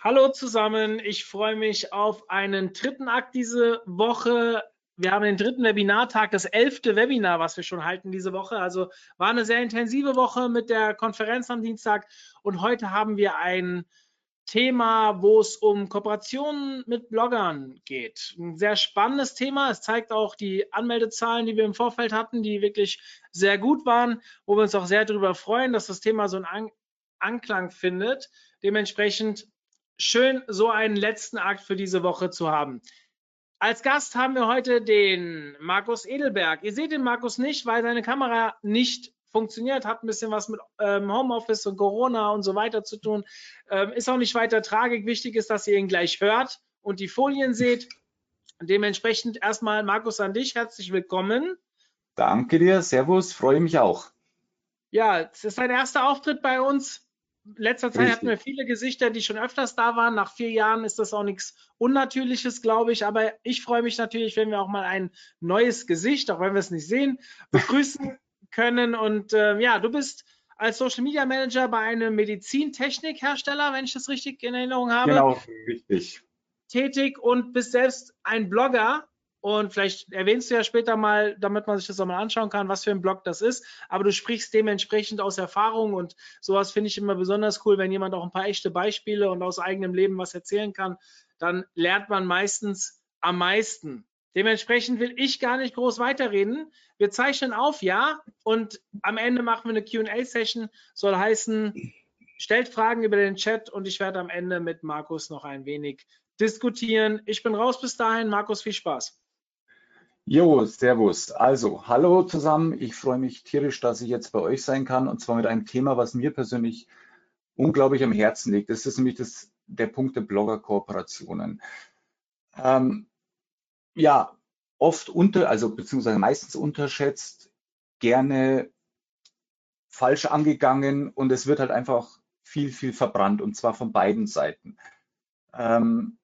Hallo zusammen, ich freue mich auf einen dritten Akt diese Woche. Wir haben den dritten Webinartag, das elfte Webinar, was wir schon halten diese Woche. Also war eine sehr intensive Woche mit der Konferenz am Dienstag und heute haben wir ein Thema, wo es um Kooperationen mit Bloggern geht. Ein sehr spannendes Thema. Es zeigt auch die Anmeldezahlen, die wir im Vorfeld hatten, die wirklich sehr gut waren, wo wir uns auch sehr darüber freuen, dass das Thema so einen Anklang findet. Dementsprechend schön, so einen letzten Akt für diese Woche zu haben. Als Gast haben wir heute den Markus Edelberg. Ihr seht den Markus nicht, weil seine Kamera nicht funktioniert, hat ein bisschen was mit ähm, Homeoffice und Corona und so weiter zu tun. Ähm, ist auch nicht weiter tragisch. Wichtig ist, dass ihr ihn gleich hört und die Folien seht. Dementsprechend erstmal, Markus, an dich. Herzlich willkommen. Danke dir. Servus. Freue mich auch. Ja, es ist dein erster Auftritt bei uns letzter Zeit Richtig. hatten wir viele Gesichter, die schon öfters da waren. Nach vier Jahren ist das auch nichts Unnatürliches, glaube ich. Aber ich freue mich natürlich, wenn wir auch mal ein neues Gesicht, auch wenn wir es nicht sehen, begrüßen können. Und äh, ja, du bist als Social Media Manager bei einem Medizintechnikhersteller, wenn ich das richtig in Erinnerung habe, Genau, richtig. tätig und bist selbst ein Blogger. Und vielleicht erwähnst du ja später mal, damit man sich das auch mal anschauen kann, was für ein Blog das ist. Aber du sprichst dementsprechend aus Erfahrung und sowas finde ich immer besonders cool, wenn jemand auch ein paar echte Beispiele und aus eigenem Leben was erzählen kann. Dann lernt man meistens am meisten. Dementsprechend will ich gar nicht groß weiterreden. Wir zeichnen auf, ja, und am Ende machen wir eine QA-Session. Soll heißen, stellt Fragen über den Chat und ich werde am Ende mit Markus noch ein wenig diskutieren. Ich bin raus bis dahin. Markus, viel Spaß. Jo, servus. Also, hallo zusammen. Ich freue mich tierisch, dass ich jetzt bei euch sein kann und zwar mit einem Thema, was mir persönlich unglaublich am Herzen liegt. Das ist nämlich das, der Punkt der Blogger-Kooperationen. Ähm, ja, oft unter, also beziehungsweise meistens unterschätzt, gerne falsch angegangen und es wird halt einfach viel, viel verbrannt und zwar von beiden Seiten. Ähm,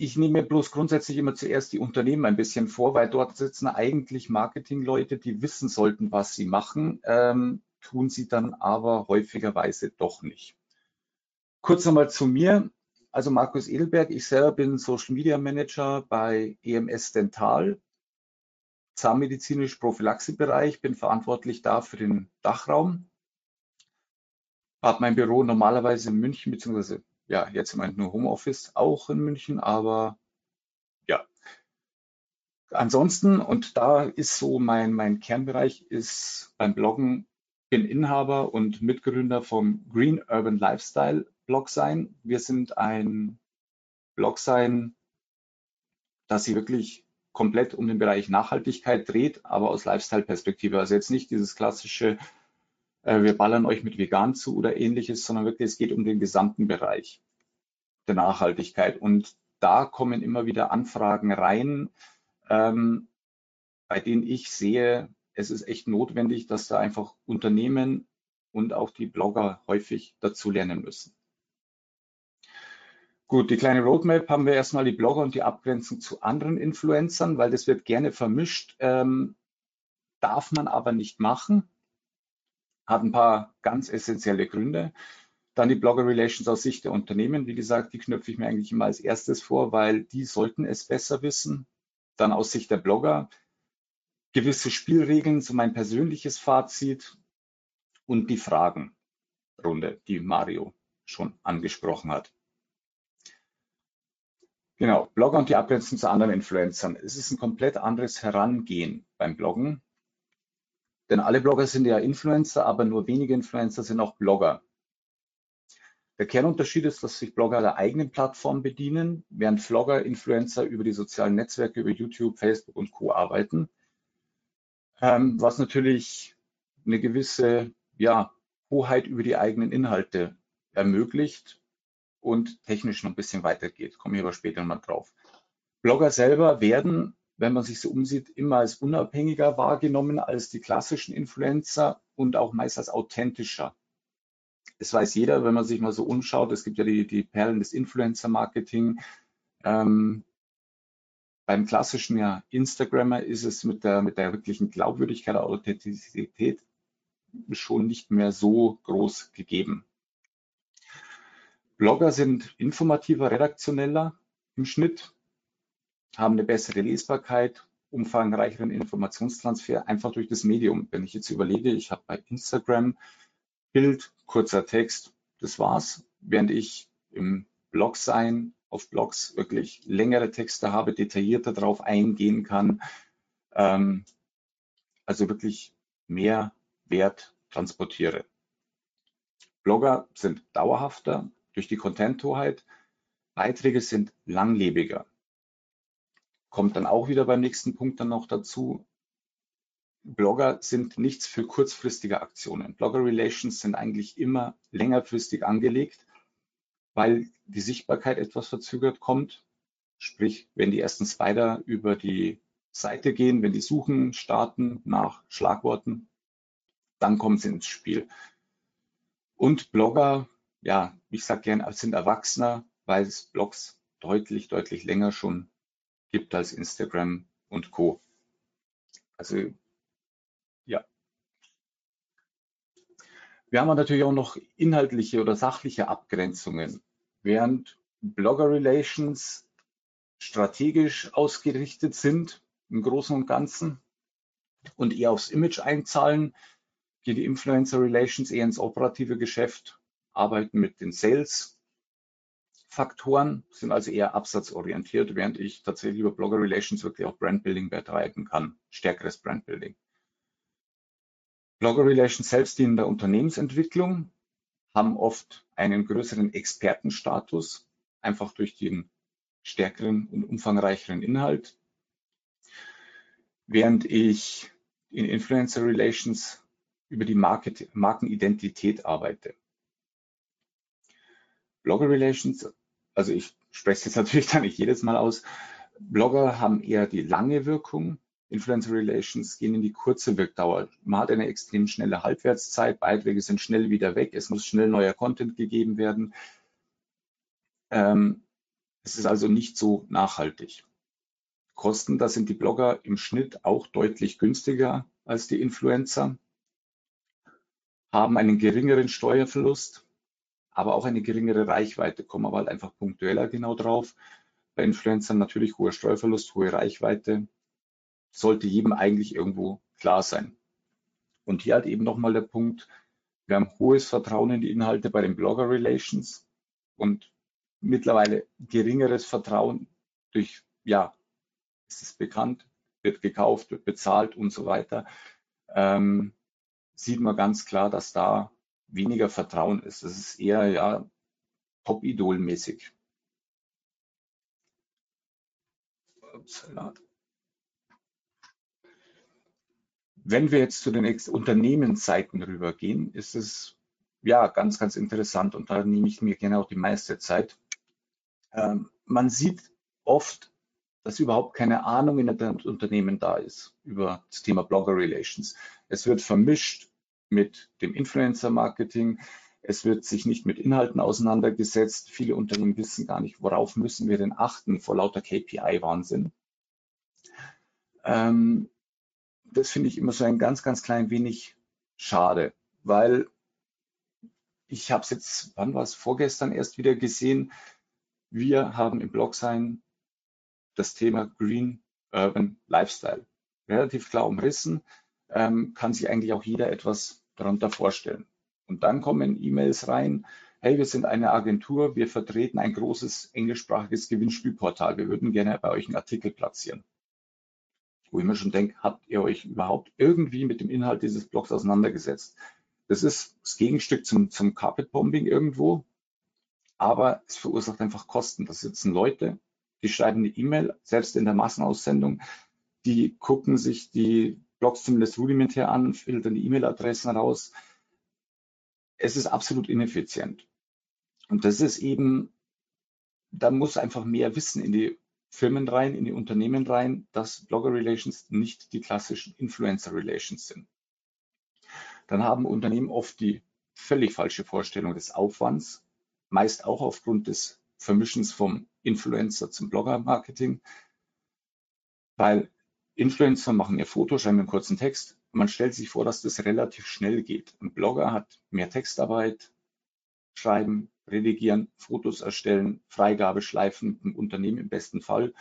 ich nehme bloß grundsätzlich immer zuerst die Unternehmen ein bisschen vor, weil dort sitzen eigentlich Marketingleute, die wissen sollten, was sie machen, ähm, tun sie dann aber häufigerweise doch nicht. Kurz nochmal zu mir. Also Markus Edelberg, ich selber bin Social Media Manager bei EMS Dental, zahnmedizinisch Prophylaxebereich, bin verantwortlich da für den Dachraum. Habe mein Büro normalerweise in München beziehungsweise ja, jetzt im Moment nur Homeoffice, auch in München, aber ja. Ansonsten, und da ist so mein, mein Kernbereich, ist beim Bloggen, bin Inhaber und Mitgründer vom Green Urban Lifestyle Blog sein. Wir sind ein Blog sein, das sich wirklich komplett um den Bereich Nachhaltigkeit dreht, aber aus Lifestyle-Perspektive. Also jetzt nicht dieses klassische, äh, wir ballern euch mit vegan zu oder ähnliches, sondern wirklich, es geht um den gesamten Bereich der Nachhaltigkeit. Und da kommen immer wieder Anfragen rein, ähm, bei denen ich sehe, es ist echt notwendig, dass da einfach Unternehmen und auch die Blogger häufig dazu lernen müssen. Gut, die kleine Roadmap haben wir erstmal die Blogger und die Abgrenzung zu anderen Influencern, weil das wird gerne vermischt, ähm, darf man aber nicht machen hat ein paar ganz essentielle Gründe. Dann die Blogger Relations aus Sicht der Unternehmen. Wie gesagt, die knüpfe ich mir eigentlich immer als erstes vor, weil die sollten es besser wissen. Dann aus Sicht der Blogger gewisse Spielregeln, so mein persönliches Fazit und die Fragenrunde, die Mario schon angesprochen hat. Genau, Blogger und die Abgrenzung zu anderen Influencern. Es ist ein komplett anderes Herangehen beim Bloggen. Denn alle Blogger sind ja Influencer, aber nur wenige Influencer sind auch Blogger. Der Kernunterschied ist, dass sich Blogger der eigenen Plattform bedienen, während Vlogger, Influencer über die sozialen Netzwerke, über YouTube, Facebook und Co. arbeiten. Ähm, was natürlich eine gewisse ja, Hoheit über die eigenen Inhalte ermöglicht. und technisch noch ein bisschen weitergeht. Komme ich aber später nochmal drauf. Blogger selber werden, wenn man sich so umsieht, immer als unabhängiger wahrgenommen als die klassischen Influencer und auch meist als authentischer. Es weiß jeder, wenn man sich mal so umschaut, es gibt ja die, die Perlen des Influencer-Marketing. Ähm, beim klassischen ja, Instagrammer ist es mit der, mit der wirklichen Glaubwürdigkeit, der Authentizität schon nicht mehr so groß gegeben. Blogger sind informativer, redaktioneller im Schnitt, haben eine bessere Lesbarkeit, umfangreicheren Informationstransfer einfach durch das Medium. Wenn ich jetzt überlege, ich habe bei Instagram Bild, kurzer Text, das war's, während ich im Blog sein auf Blogs wirklich längere Texte habe, detaillierter darauf eingehen kann, ähm, also wirklich mehr Wert transportiere. Blogger sind dauerhafter durch die Content-Hoheit. Beiträge sind langlebiger. Kommt dann auch wieder beim nächsten Punkt dann noch dazu. Blogger sind nichts für kurzfristige Aktionen. Blogger Relations sind eigentlich immer längerfristig angelegt, weil die Sichtbarkeit etwas verzögert kommt. Sprich, wenn die ersten Spider über die Seite gehen, wenn die Suchen starten nach Schlagworten, dann kommen sie ins Spiel. Und Blogger, ja, ich sage gern, sind Erwachsener, weil es Blogs deutlich, deutlich länger schon gibt als Instagram und Co. Also ja. Wir haben natürlich auch noch inhaltliche oder sachliche Abgrenzungen. Während Blogger Relations strategisch ausgerichtet sind im Großen und Ganzen und eher aufs Image einzahlen, geht die Influencer Relations eher ins operative Geschäft, arbeiten mit den Sales Faktoren, sind also eher absatzorientiert, während ich tatsächlich über Blogger Relations wirklich auch Brandbuilding betreiben kann, stärkeres Brandbuilding. Blogger Relations selbst dienen der Unternehmensentwicklung, haben oft einen größeren Expertenstatus, einfach durch den stärkeren und umfangreicheren Inhalt. Während ich in Influencer Relations über die Market, Markenidentität arbeite. Blogger Relations, also ich spreche es jetzt natürlich da nicht jedes Mal aus. Blogger haben eher die lange Wirkung. Influencer Relations gehen in die kurze Wirkdauer. Man hat eine extrem schnelle Halbwertszeit, Beiträge sind schnell wieder weg, es muss schnell neuer Content gegeben werden. Ähm, es ist also nicht so nachhaltig. Kosten, da sind die Blogger im Schnitt auch deutlich günstiger als die Influencer haben einen geringeren Steuerverlust, aber auch eine geringere Reichweite, kommen aber halt einfach punktueller genau drauf. Bei Influencern natürlich hoher Steuerverlust, hohe Reichweite, sollte jedem eigentlich irgendwo klar sein. Und hier halt eben nochmal der Punkt, wir haben hohes Vertrauen in die Inhalte bei den Blogger Relations und mittlerweile geringeres Vertrauen durch, ja, ist es bekannt, wird gekauft, wird bezahlt und so weiter. Ähm, sieht man ganz klar, dass da weniger Vertrauen ist. Es ist eher ja Top-Idol-mäßig. Wenn wir jetzt zu den Unternehmensseiten rübergehen, ist es ja ganz, ganz interessant und da nehme ich mir gerne auch die meiste Zeit. Ähm, man sieht oft dass überhaupt keine Ahnung in den Unternehmen da ist über das Thema Blogger Relations. Es wird vermischt mit dem Influencer-Marketing. Es wird sich nicht mit Inhalten auseinandergesetzt. Viele Unternehmen wissen gar nicht, worauf müssen wir denn achten vor lauter KPI-Wahnsinn. Ähm, das finde ich immer so ein ganz, ganz klein wenig schade, weil ich habe es jetzt, wann war es, vorgestern erst wieder gesehen. Wir haben im Blog sein das Thema Green Urban Lifestyle. Relativ klar umrissen, ähm, kann sich eigentlich auch jeder etwas darunter vorstellen. Und dann kommen E-Mails rein, hey, wir sind eine Agentur, wir vertreten ein großes englischsprachiges Gewinnspielportal, wir würden gerne bei euch einen Artikel platzieren. Wo ich mir schon denke, habt ihr euch überhaupt irgendwie mit dem Inhalt dieses Blogs auseinandergesetzt? Das ist das Gegenstück zum, zum Carpet Bombing irgendwo, aber es verursacht einfach Kosten. Da sitzen Leute, die schreiben eine E-Mail, selbst in der Massenaussendung, die gucken sich die Blogs zumindest rudimentär an, filtern die E-Mail-Adressen raus. Es ist absolut ineffizient. Und das ist eben, da muss einfach mehr Wissen in die Firmen rein, in die Unternehmen rein, dass Blogger Relations nicht die klassischen Influencer Relations sind. Dann haben Unternehmen oft die völlig falsche Vorstellung des Aufwands, meist auch aufgrund des Vermischens vom Influencer zum Blogger-Marketing, weil Influencer machen ihr Foto, schreiben einen kurzen Text. Man stellt sich vor, dass das relativ schnell geht. Ein Blogger hat mehr Textarbeit, schreiben, redigieren, Fotos erstellen, Freigabe schleifen, im Unternehmen im besten Fall.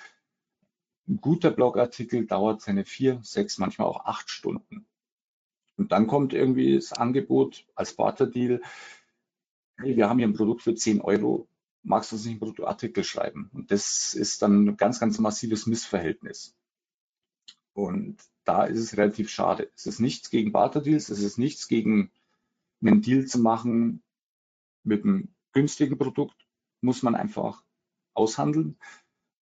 Ein guter Blogartikel dauert seine vier, sechs, manchmal auch acht Stunden. Und dann kommt irgendwie das Angebot als Barterdeal, hey, wir haben hier ein Produkt für 10 Euro, magst du uns nicht einen Produktartikel schreiben? Und das ist dann ein ganz, ganz massives Missverhältnis. Und da ist es relativ schade. Es ist nichts gegen Barterdeals, es ist nichts gegen einen Deal zu machen mit einem günstigen Produkt, muss man einfach aushandeln,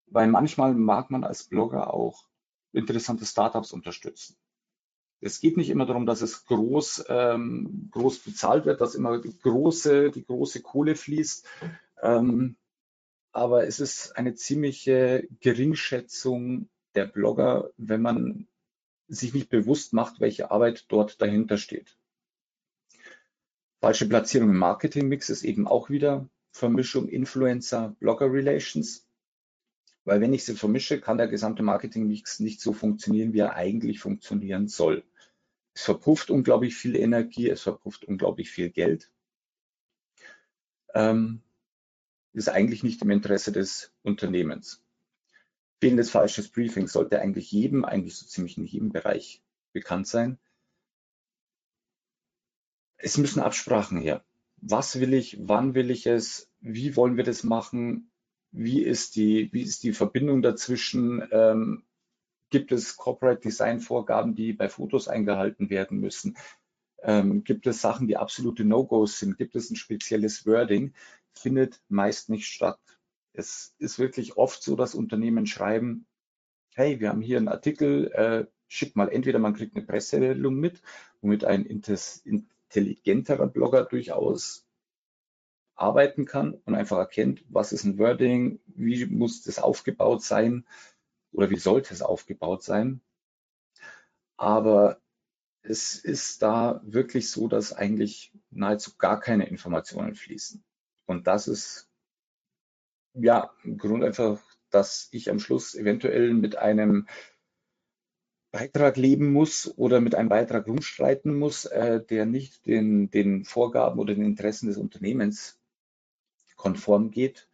weil manchmal mag man als Blogger auch interessante Startups unterstützen. Es geht nicht immer darum, dass es groß, ähm, groß bezahlt wird, dass immer die große, die große Kohle fließt. Ähm, aber es ist eine ziemliche Geringschätzung der Blogger, wenn man sich nicht bewusst macht, welche Arbeit dort dahinter steht. Falsche Platzierung im Marketingmix ist eben auch wieder Vermischung Influencer-Blogger-Relations. Weil wenn ich sie vermische, kann der gesamte Marketingmix nicht so funktionieren, wie er eigentlich funktionieren soll. Es verpufft unglaublich viel Energie, es verpufft unglaublich viel Geld. Ähm, ist eigentlich nicht im Interesse des Unternehmens. Fehlendes falsches Briefing sollte eigentlich jedem, eigentlich so ziemlich in jedem Bereich bekannt sein. Es müssen Absprachen her. Was will ich, wann will ich es, wie wollen wir das machen, wie ist die, wie ist die Verbindung dazwischen, ähm, gibt es Corporate Design Vorgaben, die bei Fotos eingehalten werden müssen, ähm, gibt es Sachen, die absolute No-Gos sind, gibt es ein spezielles Wording, findet meist nicht statt. Es ist wirklich oft so, dass Unternehmen schreiben, hey, wir haben hier einen Artikel, äh, schick mal, entweder man kriegt eine Pressemeldung mit, womit ein intelligenterer Blogger durchaus arbeiten kann und einfach erkennt, was ist ein Wording, wie muss das aufgebaut sein oder wie sollte es aufgebaut sein. Aber es ist da wirklich so, dass eigentlich nahezu gar keine Informationen fließen. Und das ist ja, im Grund einfach, dass ich am Schluss eventuell mit einem Beitrag leben muss oder mit einem Beitrag rumstreiten muss, äh, der nicht den, den Vorgaben oder den Interessen des Unternehmens konform geht,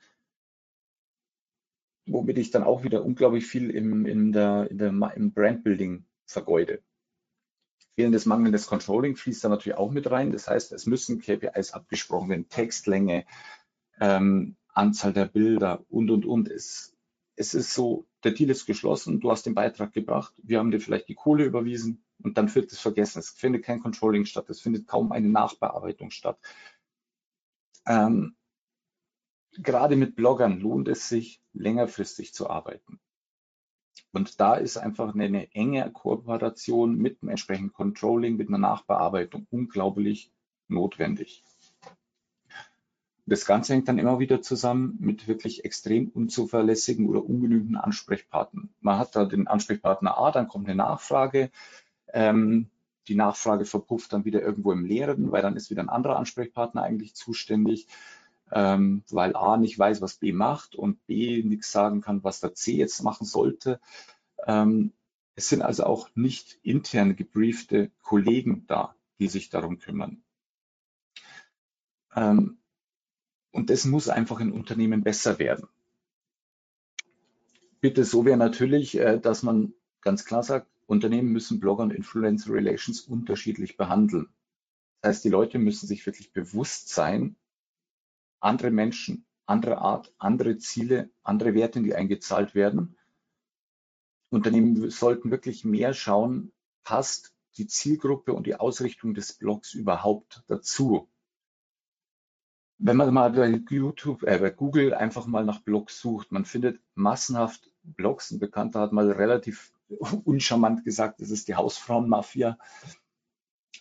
womit ich dann auch wieder unglaublich viel im, in der, in der, im Brandbuilding vergeude. Fehlendes, mangelndes Controlling fließt da natürlich auch mit rein. Das heißt, es müssen KPIs abgesprochen werden, Textlänge, ähm, Anzahl der Bilder und, und, und. Es, es ist so, der Deal ist geschlossen, du hast den Beitrag gebracht, wir haben dir vielleicht die Kohle überwiesen und dann wird es vergessen. Es findet kein Controlling statt, es findet kaum eine Nachbearbeitung statt. Ähm, gerade mit Bloggern lohnt es sich, längerfristig zu arbeiten. Und da ist einfach eine, eine enge Kooperation mit einem entsprechenden Controlling, mit einer Nachbearbeitung unglaublich notwendig. Das Ganze hängt dann immer wieder zusammen mit wirklich extrem unzuverlässigen oder ungenügenden Ansprechpartnern. Man hat da den Ansprechpartner A, dann kommt eine Nachfrage. Ähm, die Nachfrage verpufft dann wieder irgendwo im Leeren, weil dann ist wieder ein anderer Ansprechpartner eigentlich zuständig, ähm, weil A nicht weiß, was B macht und B nichts sagen kann, was der C jetzt machen sollte. Ähm, es sind also auch nicht intern gebriefte Kollegen da, die sich darum kümmern. Ähm, und das muss einfach in Unternehmen besser werden. Bitte so wäre natürlich, äh, dass man ganz klar sagt, Unternehmen müssen Blogger und Influencer Relations unterschiedlich behandeln. Das heißt, die Leute müssen sich wirklich bewusst sein, andere Menschen, andere Art, andere Ziele, andere Werte, die eingezahlt werden. Unternehmen sollten wirklich mehr schauen, passt die Zielgruppe und die Ausrichtung des Blogs überhaupt dazu wenn man mal bei YouTube, äh, bei Google einfach mal nach Blogs sucht, man findet massenhaft Blogs. Ein Bekannter hat mal relativ uncharmant gesagt, das ist die Hausfrauenmafia.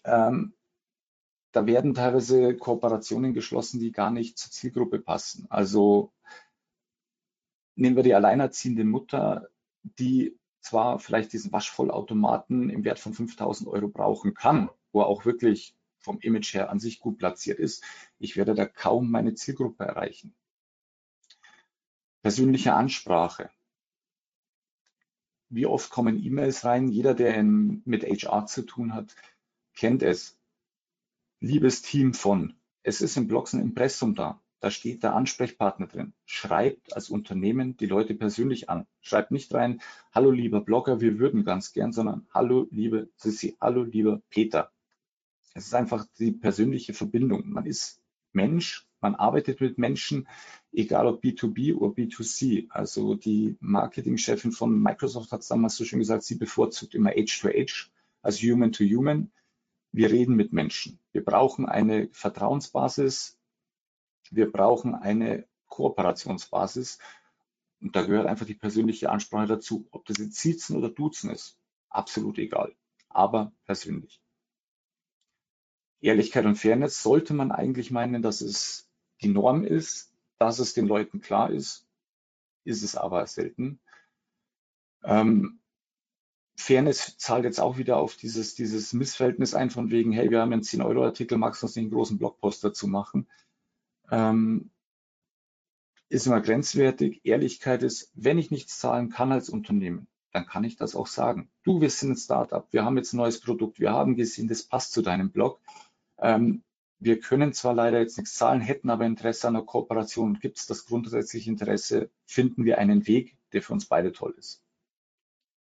Ähm, da werden teilweise Kooperationen geschlossen, die gar nicht zur Zielgruppe passen. Also nehmen wir die alleinerziehende Mutter, die zwar vielleicht diesen Waschvollautomaten im Wert von 5000 Euro brauchen kann, wo er auch wirklich vom Image her an sich gut platziert ist, ich werde da kaum meine Zielgruppe erreichen. Persönliche Ansprache. Wie oft kommen E-Mails rein? Jeder, der in, mit HR zu tun hat, kennt es. Liebes Team von, es ist im Blogs ein Impressum da. Da steht der Ansprechpartner drin. Schreibt als Unternehmen die Leute persönlich an. Schreibt nicht rein, hallo lieber Blogger, wir würden ganz gern, sondern hallo liebe Sissi, hallo lieber Peter. Es ist einfach die persönliche Verbindung. Man ist Mensch, man arbeitet mit Menschen, egal ob B2B oder B2C. Also die Marketingchefin von Microsoft hat es damals so schön gesagt, sie bevorzugt immer Age to Age, also Human to Human. Wir reden mit Menschen. Wir brauchen eine Vertrauensbasis, wir brauchen eine Kooperationsbasis und da gehört einfach die persönliche Ansprache dazu. Ob das jetzt Siezen oder Duzen ist, absolut egal, aber persönlich. Ehrlichkeit und Fairness sollte man eigentlich meinen, dass es die Norm ist, dass es den Leuten klar ist, ist es aber selten. Ähm, Fairness zahlt jetzt auch wieder auf dieses, dieses Missverhältnis ein, von wegen, hey, wir haben einen 10-Euro-Artikel, magst du uns nicht einen großen Blogpost dazu machen? ähm, ist immer grenzwertig. Ehrlichkeit ist, wenn ich nichts zahlen kann als Unternehmen, dann kann ich das auch sagen. Du, wir sind ein Startup, wir haben jetzt ein neues Produkt, wir haben gesehen, das passt zu deinem Blog. Ähm, wir können zwar leider jetzt nichts zahlen, hätten aber Interesse an einer Kooperation. Gibt es das grundsätzliche Interesse, finden wir einen Weg, der für uns beide toll ist.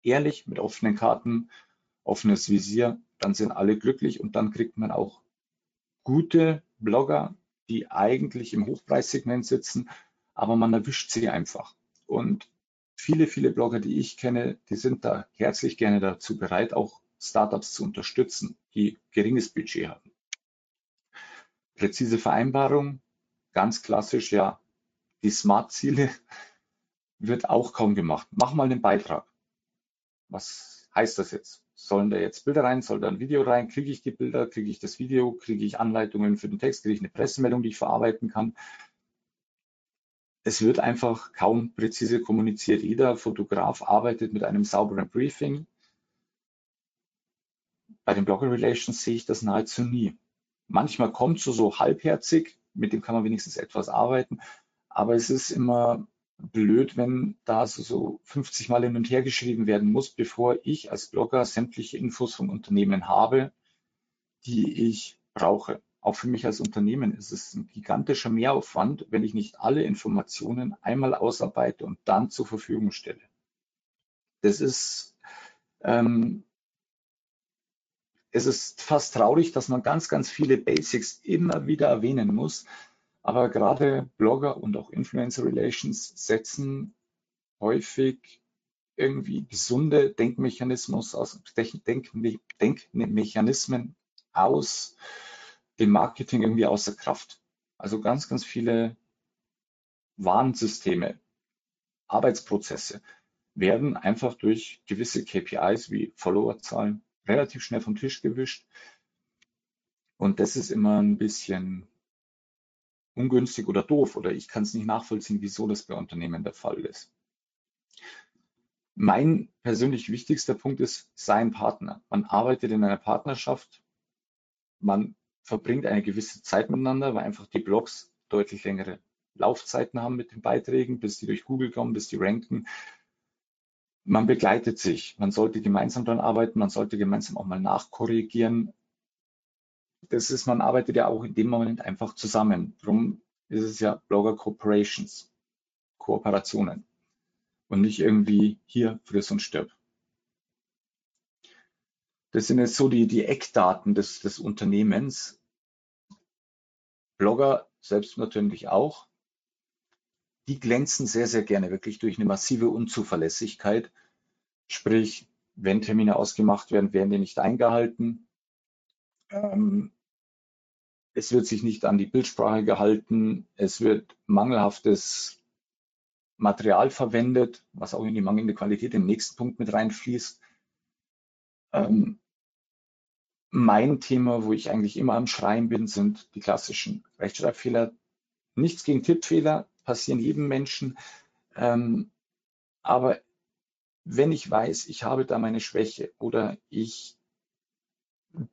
Ehrlich, mit offenen Karten, offenes Visier, dann sind alle glücklich und dann kriegt man auch gute Blogger, die eigentlich im Hochpreissegment sitzen, aber man erwischt sie einfach. Und viele, viele Blogger, die ich kenne, die sind da herzlich gerne dazu bereit, auch Startups zu unterstützen, die geringes Budget haben. Präzise Vereinbarung, ganz klassisch, ja, die Smart-Ziele wird auch kaum gemacht. Mach mal einen Beitrag. Was heißt das jetzt? sollen da jetzt Bilder rein, soll da ein Video rein, kriege ich die Bilder, kriege ich das Video, kriege ich Anleitungen für den Text, kriege ich eine Pressemeldung, die ich verarbeiten kann. Es wird einfach kaum präzise kommuniziert. Jeder Fotograf arbeitet mit einem sauberen Briefing. Bei den Blogger Relations sehe ich das nahezu nie. Manchmal kommt so so halbherzig, mit dem kann man wenigstens etwas arbeiten, aber es ist immer blöd, wenn da so, so 50 Mal hin und her geschrieben werden muss, bevor ich als Blogger sämtliche Infos vom Unternehmen habe, die ich brauche. Auch für mich als Unternehmen ist es ein gigantischer Mehraufwand, wenn ich nicht alle Informationen einmal ausarbeite und dann zur Verfügung stelle. Das ist, ähm, es ist fast traurig, dass man ganz, ganz viele Basics immer wieder erwähnen muss, aber gerade Blogger und auch Influencer Relations setzen häufig irgendwie gesunde Denkmechanismus aus, Denk, Denkmechanismen aus dem Marketing irgendwie außer Kraft. Also ganz, ganz viele Warnsysteme, Arbeitsprozesse werden einfach durch gewisse KPIs wie Followerzahlen relativ schnell vom Tisch gewischt. Und das ist immer ein bisschen ungünstig oder doof oder ich kann es nicht nachvollziehen, wieso das bei Unternehmen der Fall ist. Mein persönlich wichtigster Punkt ist sein Partner. Man arbeitet in einer Partnerschaft, man verbringt eine gewisse Zeit miteinander, weil einfach die Blogs deutlich längere Laufzeiten haben mit den Beiträgen, bis die durch Google kommen, bis die ranken. Man begleitet sich, man sollte gemeinsam daran arbeiten, man sollte gemeinsam auch mal nachkorrigieren, das ist, man arbeitet ja auch in dem Moment einfach zusammen. Darum ist es ja Blogger Corporations, Kooperationen und nicht irgendwie hier friss und stirb. Das sind jetzt so die, die Eckdaten des, des Unternehmens. Blogger selbst natürlich auch. Die glänzen sehr, sehr gerne wirklich durch eine massive Unzuverlässigkeit. Sprich, wenn Termine ausgemacht werden, werden die nicht eingehalten. Ähm, es wird sich nicht an die Bildsprache gehalten. Es wird mangelhaftes Material verwendet, was auch in die mangelnde Qualität im nächsten Punkt mit reinfließt. Ähm, mein Thema, wo ich eigentlich immer am Schreien bin, sind die klassischen Rechtschreibfehler. Nichts gegen Tippfehler, passieren jedem Menschen. Ähm, aber wenn ich weiß, ich habe da meine Schwäche oder ich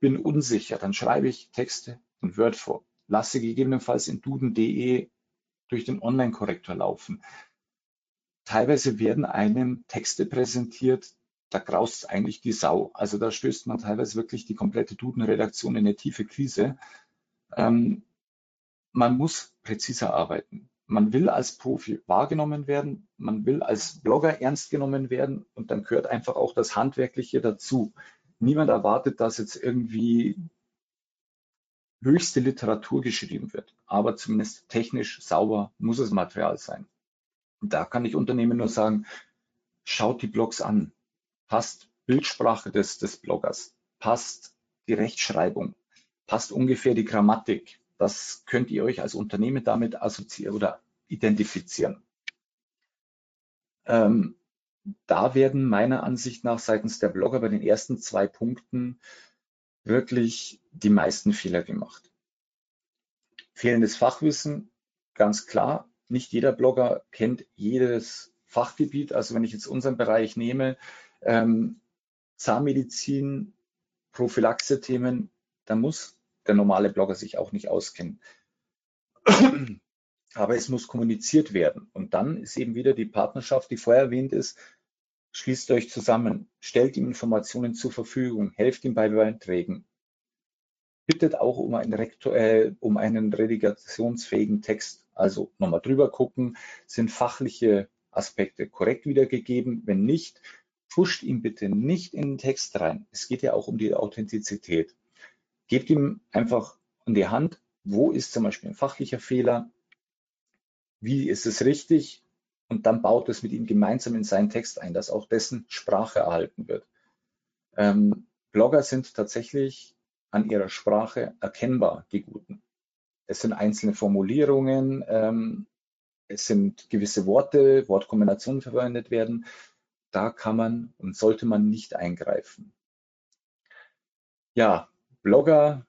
bin unsicher, dann schreibe ich Texte in Word vor, lasse gegebenenfalls in duden.de durch den Online-Korrektor laufen. Teilweise werden einem Texte präsentiert, da graust eigentlich die Sau. Also da stößt man teilweise wirklich die komplette Duden-Redaktion in eine tiefe Krise. Ähm, man muss präziser arbeiten. Man will als Profi wahrgenommen werden, man will als Blogger ernst genommen werden und dann gehört einfach auch das Handwerkliche dazu. Niemand erwartet, dass jetzt irgendwie höchste Literatur geschrieben wird, aber zumindest technisch sauber muss das Material sein. Und da kann ich Unternehmen nur sagen, schaut die Blogs an, passt Bildsprache des, des Bloggers, passt die Rechtschreibung, passt ungefähr die Grammatik. Das könnt ihr euch als Unternehmen damit assoziieren oder identifizieren. Ähm, da werden meiner Ansicht nach seitens der Blogger bei den ersten zwei Punkten wirklich die meisten Fehler gemacht. Fehlendes Fachwissen, ganz klar. Nicht jeder Blogger kennt jedes Fachgebiet. Also wenn ich jetzt unseren Bereich nehme, ähm, Zahnmedizin, Prophylaxe-Themen, da muss der normale Blogger sich auch nicht auskennen. Aber es muss kommuniziert werden. Und dann ist eben wieder die Partnerschaft, die vorher erwähnt ist, schließt euch zusammen, stellt ihm Informationen zur Verfügung, helft ihm bei Beiträgen, bittet auch um einen, Rektor, äh, um einen redigationsfähigen Text. Also nochmal drüber gucken, sind fachliche Aspekte korrekt wiedergegeben? Wenn nicht, pusht ihn bitte nicht in den Text rein. Es geht ja auch um die Authentizität. Gebt ihm einfach in die Hand, wo ist zum Beispiel ein fachlicher Fehler, wie ist es richtig und dann baut es mit ihm gemeinsam in seinen Text ein, dass auch dessen Sprache erhalten wird. Ähm, Blogger sind tatsächlich an ihrer Sprache erkennbar, die Guten. Es sind einzelne Formulierungen, ähm, es sind gewisse Worte, Wortkombinationen verwendet werden, da kann man und sollte man nicht eingreifen. Ja, Blogger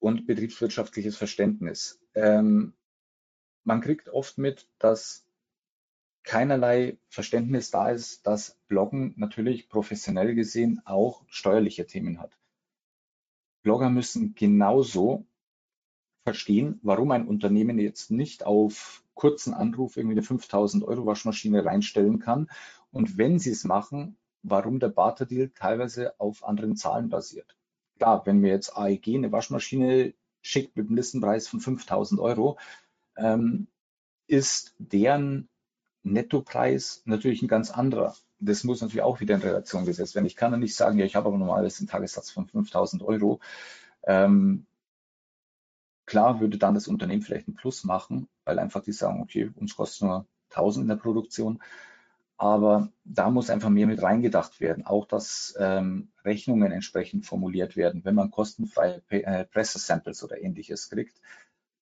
und betriebswirtschaftliches Verständnis. Ähm, man kriegt oft mit, dass keinerlei Verständnis da ist, dass Bloggen natürlich professionell gesehen auch steuerliche Themen hat. Blogger müssen genauso verstehen, warum ein Unternehmen jetzt nicht auf kurzen Anruf irgendwie eine 5000 Euro Waschmaschine reinstellen kann. Und wenn sie es machen, warum der Barter-Deal teilweise auf anderen Zahlen basiert. Klar, wenn mir jetzt AEG eine Waschmaschine schickt mit einem Listenpreis von 5000 Euro, ähm, ist deren Nettopreis natürlich ein ganz anderer. Das muss natürlich auch wieder in Relation gesetzt werden. Ich kann dann nicht sagen, ja, ich habe aber normalerweise einen Tagessatz von 5000 Euro. Ähm, Klar würde dann das Unternehmen vielleicht einen Plus machen, weil einfach die sagen, okay, uns kostet nur 1000 in der Produktion. Aber da muss einfach mehr mit reingedacht werden. Auch, dass ähm, Rechnungen entsprechend formuliert werden, wenn man kostenfreie äh, Pressesamples oder ähnliches kriegt,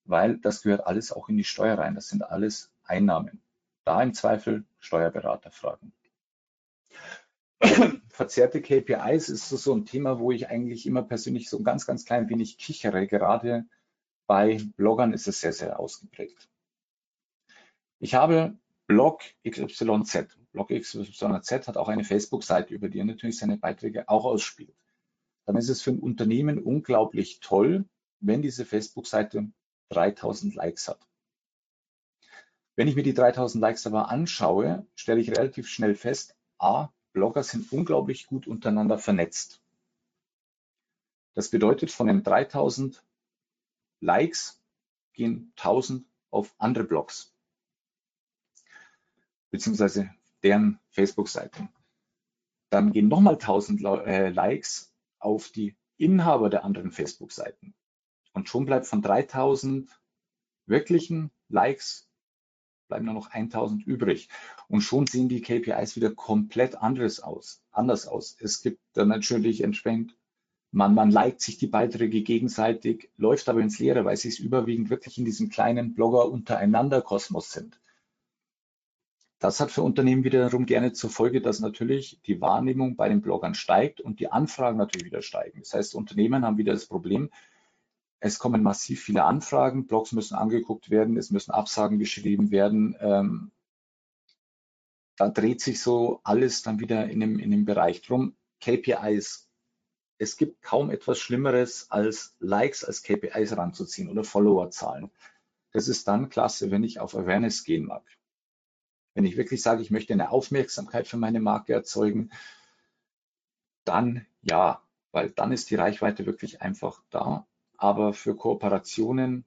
weil das gehört alles auch in die Steuer rein. Das sind alles Einnahmen. Da im Zweifel Steuerberater fragen. Verzerrte KPIs ist so ein Thema, wo ich eigentlich immer persönlich so ein ganz, ganz klein wenig kichere, gerade bei Bloggern ist es sehr, sehr ausgeprägt. Ich habe Blog XYZ. Blog XYZ hat auch eine Facebook-Seite, über die er natürlich seine Beiträge auch ausspielt. Dann ist es für ein Unternehmen unglaublich toll, wenn diese Facebook-Seite 3000 Likes hat. Wenn ich mir die 3000 Likes aber anschaue, stelle ich relativ schnell fest, A, Blogger sind unglaublich gut untereinander vernetzt. Das bedeutet, von den 3000 Likes gehen 1000 auf andere Blogs beziehungsweise deren Facebook-Seiten. Dann gehen nochmal 1000 äh, Likes auf die Inhaber der anderen Facebook-Seiten. Und schon bleibt von 3000 wirklichen Likes bleiben nur noch 1000 übrig. Und schon sehen die KPIs wieder komplett anderes aus, anders aus. Es gibt dann natürlich entsprechend man, man liked sich die Beiträge gegenseitig, läuft aber ins Leere, weil sie es überwiegend wirklich in diesem kleinen Blogger untereinander Kosmos sind. Das hat für Unternehmen wiederum gerne zur Folge, dass natürlich die Wahrnehmung bei den Bloggern steigt und die Anfragen natürlich wieder steigen. Das heißt, Unternehmen haben wieder das Problem, es kommen massiv viele Anfragen, Blogs müssen angeguckt werden, es müssen Absagen geschrieben werden. Ähm, da dreht sich so alles dann wieder in dem, in dem Bereich drum. KPIs. Es gibt kaum etwas Schlimmeres, als Likes als KPIs ranzuziehen oder Followerzahlen. Das ist dann klasse, wenn ich auf Awareness gehen mag. Wenn ich wirklich sage, ich möchte eine Aufmerksamkeit für meine Marke erzeugen, dann ja, weil dann ist die Reichweite wirklich einfach da. Aber für Kooperationen,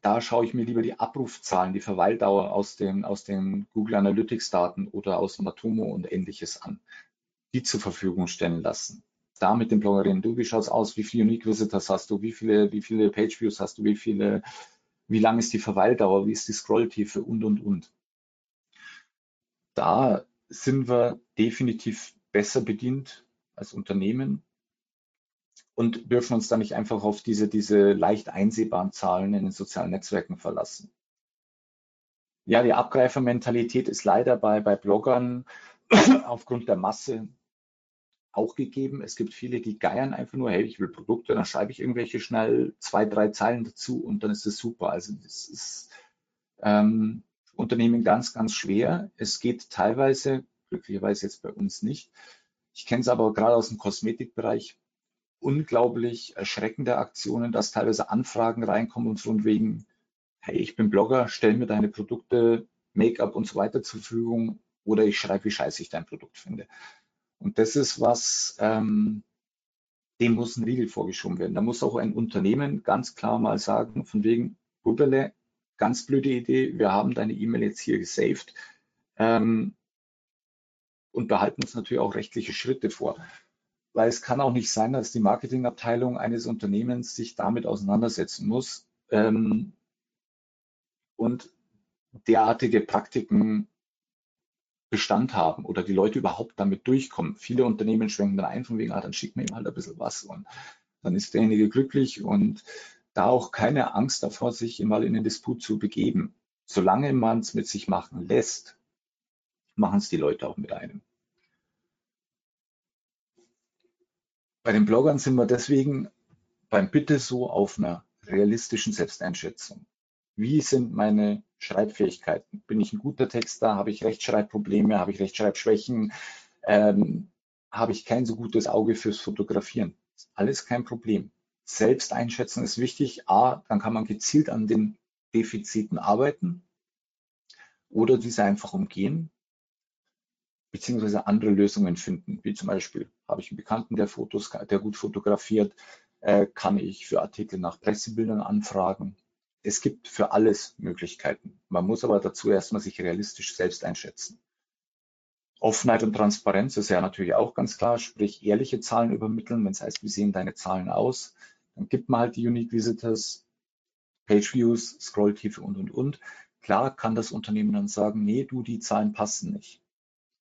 da schaue ich mir lieber die Abrufzahlen, die Verweildauer aus den, aus den Google Analytics Daten oder aus Matomo und ähnliches an, die zur Verfügung stellen lassen. Da mit den Bloggerinnen, du, wie schaut's aus? Wie viele Unique Visitors hast du? Wie viele, wie viele Page Views hast du? Wie viele wie lang ist die Verweildauer, wie ist die Scrolltiefe und, und, und. Da sind wir definitiv besser bedient als Unternehmen und dürfen uns da nicht einfach auf diese, diese leicht einsehbaren Zahlen in den sozialen Netzwerken verlassen. Ja, die Abgreifermentalität ist leider bei, bei Bloggern aufgrund der Masse auch gegeben. Es gibt viele, die geiern einfach nur, hey, ich will Produkte, dann schreibe ich irgendwelche schnell zwei, drei Zeilen dazu und dann ist es super. Also das ist ähm, Unternehmen ganz, ganz schwer. Es geht teilweise, glücklicherweise jetzt bei uns nicht. Ich kenne es aber gerade aus dem Kosmetikbereich, unglaublich erschreckende Aktionen, dass teilweise Anfragen reinkommen und von wegen, hey, ich bin Blogger, stell mir deine Produkte, Make-up und so weiter zur Verfügung oder ich schreibe, wie scheiße ich dein Produkt finde. Und das ist was, ähm, dem muss ein Riegel vorgeschoben werden. Da muss auch ein Unternehmen ganz klar mal sagen, von wegen, Huberle, ganz blöde Idee, wir haben deine E-Mail jetzt hier gesaved ähm, und behalten uns natürlich auch rechtliche Schritte vor. Weil es kann auch nicht sein, dass die Marketingabteilung eines Unternehmens sich damit auseinandersetzen muss ähm, und derartige Praktiken Bestand haben oder die Leute überhaupt damit durchkommen. Viele Unternehmen schwenken dann ein von wegen, ah, dann schickt mir ihm halt ein bisschen was und dann ist derjenige glücklich und da auch keine Angst davor, sich mal in den Disput zu begeben. Solange man es mit sich machen lässt, machen es die Leute auch mit einem. Bei den Bloggern sind wir deswegen beim Bitte so auf einer realistischen Selbsteinschätzung. Wie sind meine Schreibfähigkeiten. Bin ich ein guter Texter? Habe ich Rechtschreibprobleme? Habe ich Rechtschreibschwächen? Ähm, habe ich kein so gutes Auge fürs Fotografieren? Alles kein Problem. Selbst einschätzen ist wichtig. A, dann kann man gezielt an den Defiziten arbeiten oder diese einfach umgehen, beziehungsweise andere Lösungen finden, wie zum Beispiel, habe ich einen Bekannten, der Fotos, der gut fotografiert, äh, kann ich für Artikel nach Pressebildern anfragen, es gibt für alles Möglichkeiten. Man muss aber dazu erstmal sich realistisch selbst einschätzen. Offenheit und Transparenz ist ja natürlich auch ganz klar, sprich ehrliche Zahlen übermitteln. Wenn es heißt, wie sehen deine Zahlen aus, dann gibt man halt die Unique Visitors, Page Views, Scrolltiefe und, und, und. Klar kann das Unternehmen dann sagen, nee, du, die Zahlen passen nicht.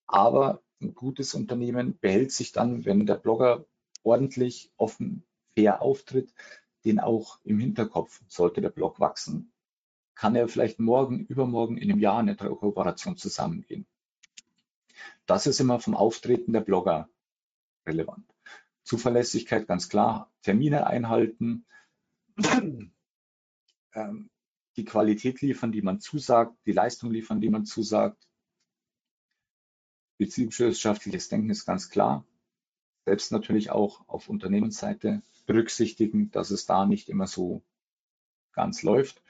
Aber ein gutes Unternehmen behält sich dann, wenn der Blogger ordentlich, offen, fair auftritt, den auch im Hinterkopf, sollte der Blog wachsen, kann er vielleicht morgen, übermorgen, in einem Jahr eine Kooperation zusammengehen. Das ist immer vom Auftreten der Blogger relevant. Zuverlässigkeit ganz klar, Termine einhalten, ähm, die Qualität liefern, die man zusagt, die Leistung liefern, die man zusagt. Betriebswirtschaftliches Denken ist ganz klar. Selbst natürlich auch auf Unternehmensseite berücksichtigen, dass es da nicht immer so ganz läuft.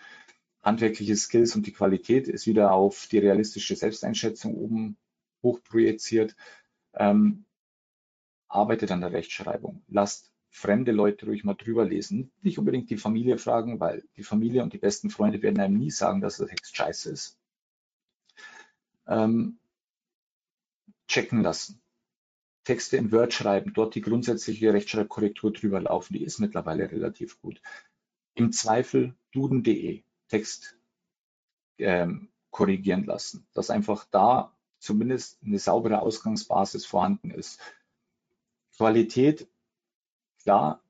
Handwerkliche Skills und die Qualität ist wieder auf die realistische Selbsteinschätzung oben hochprojiziert. Ähm, arbeitet an der Rechtschreibung. Lasst fremde Leute ruhig mal drüber lesen. Nicht unbedingt die Familie fragen, weil die Familie und die besten Freunde werden einem nie sagen, dass der Text scheiße ist. Ähm, checken lassen. Texte in Word schreiben, dort die grundsätzliche Rechtschreibkorrektur drüber laufen, die ist mittlerweile relativ gut. Im Zweifel duden.de Text ähm, korrigieren lassen, dass einfach da zumindest eine saubere Ausgangsbasis vorhanden ist. Qualität, klar,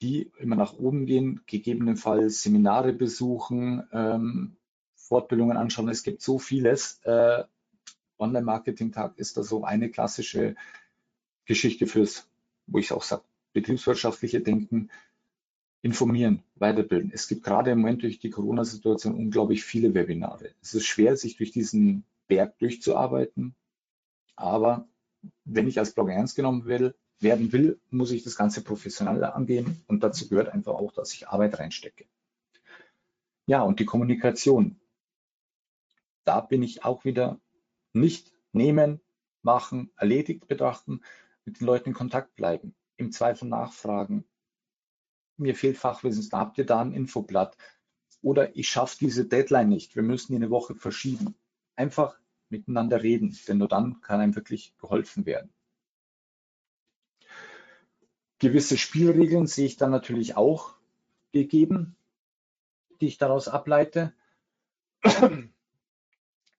die immer nach oben gehen, gegebenenfalls Seminare besuchen, ähm, Fortbildungen anschauen. Es gibt so vieles. Äh, Online-Marketing-Tag ist da so eine klassische Geschichte fürs, wo ich auch sage, betriebswirtschaftliche Denken, informieren, weiterbilden. Es gibt gerade im Moment durch die Corona-Situation unglaublich viele Webinare. Es ist schwer, sich durch diesen Berg durchzuarbeiten, aber wenn ich als Blogger ernst genommen will, werden will, muss ich das Ganze professionell angehen und dazu gehört einfach auch, dass ich Arbeit reinstecke. Ja, und die Kommunikation. Da bin ich auch wieder nicht nehmen, machen, erledigt betrachten, mit den Leuten in Kontakt bleiben, im Zweifel nachfragen. Mir fehlt Fachwissen, da habt ihr da ein Infoblatt. Oder ich schaffe diese Deadline nicht, wir müssen die eine Woche verschieben. Einfach miteinander reden, denn nur dann kann einem wirklich geholfen werden. Gewisse Spielregeln sehe ich dann natürlich auch gegeben, die ich daraus ableite.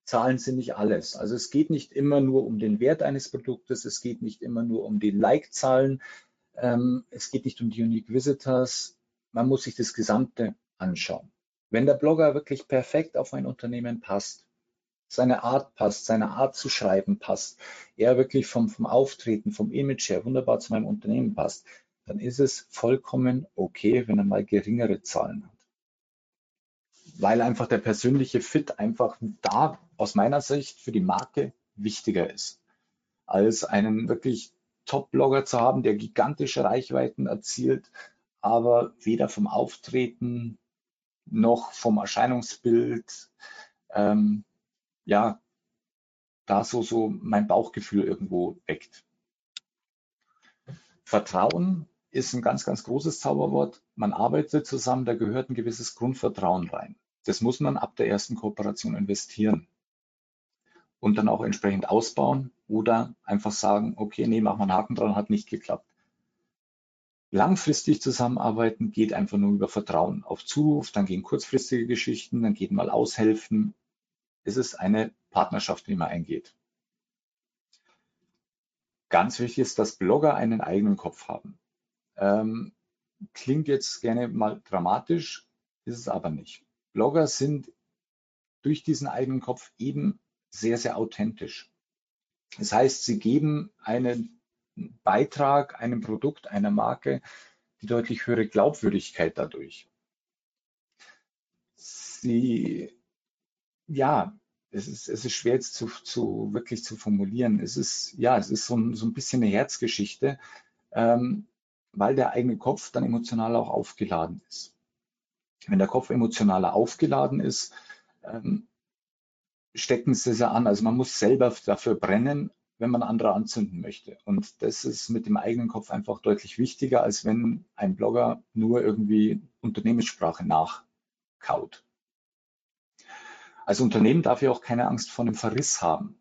Zahlen sind nicht alles. Also es geht nicht immer nur um den Wert eines Produktes, es geht nicht immer nur um die Like-Zahlen, ähm, es geht nicht um die Unique Visitors. Man muss sich das Gesamte anschauen. Wenn der Blogger wirklich perfekt auf ein Unternehmen passt, seine Art passt, seine Art zu schreiben passt, er wirklich vom, vom Auftreten, vom Image her wunderbar zu meinem Unternehmen passt, dann ist es vollkommen okay, wenn er mal geringere Zahlen hat. Weil einfach der persönliche Fit einfach da aus meiner Sicht für die Marke wichtiger ist, als einen wirklich Top-Blogger zu haben, der gigantische Reichweiten erzielt, aber weder vom Auftreten noch vom Erscheinungsbild ähm, ja, da so, so mein Bauchgefühl irgendwo weckt. Vertrauen ist ein ganz, ganz großes Zauberwort. Man arbeitet zusammen, da gehört ein gewisses Grundvertrauen rein. Das muss man ab der ersten Kooperation investieren und dann auch entsprechend ausbauen oder einfach sagen, okay, nee, mach mal einen Haken dran, hat nicht geklappt. Langfristig zusammenarbeiten geht einfach nur über Vertrauen auf Zuruf, dann gehen kurzfristige Geschichten, dann geht mal aushelfen, ist es eine Partnerschaft, die man eingeht. Ganz wichtig ist, dass Blogger einen eigenen Kopf haben. Ähm, klingt jetzt gerne mal dramatisch, ist es aber nicht. Blogger sind durch diesen eigenen Kopf eben sehr, sehr authentisch. Das heißt, sie geben einen Beitrag einem Produkt, einer Marke, die deutlich höhere Glaubwürdigkeit dadurch. Sie ja, es ist, es ist schwer jetzt zu, zu wirklich zu formulieren. Es ist, ja, es ist so ein, so ein bisschen eine Herzgeschichte, ähm, weil der eigene Kopf dann emotional auch aufgeladen ist. Wenn der Kopf emotionaler aufgeladen ist, ähm, stecken sie ja an. Also man muss selber dafür brennen, wenn man andere anzünden möchte. Und das ist mit dem eigenen Kopf einfach deutlich wichtiger, als wenn ein Blogger nur irgendwie Unternehmenssprache nachkaut. Als Unternehmen darf ich auch keine Angst vor einem Verriss haben.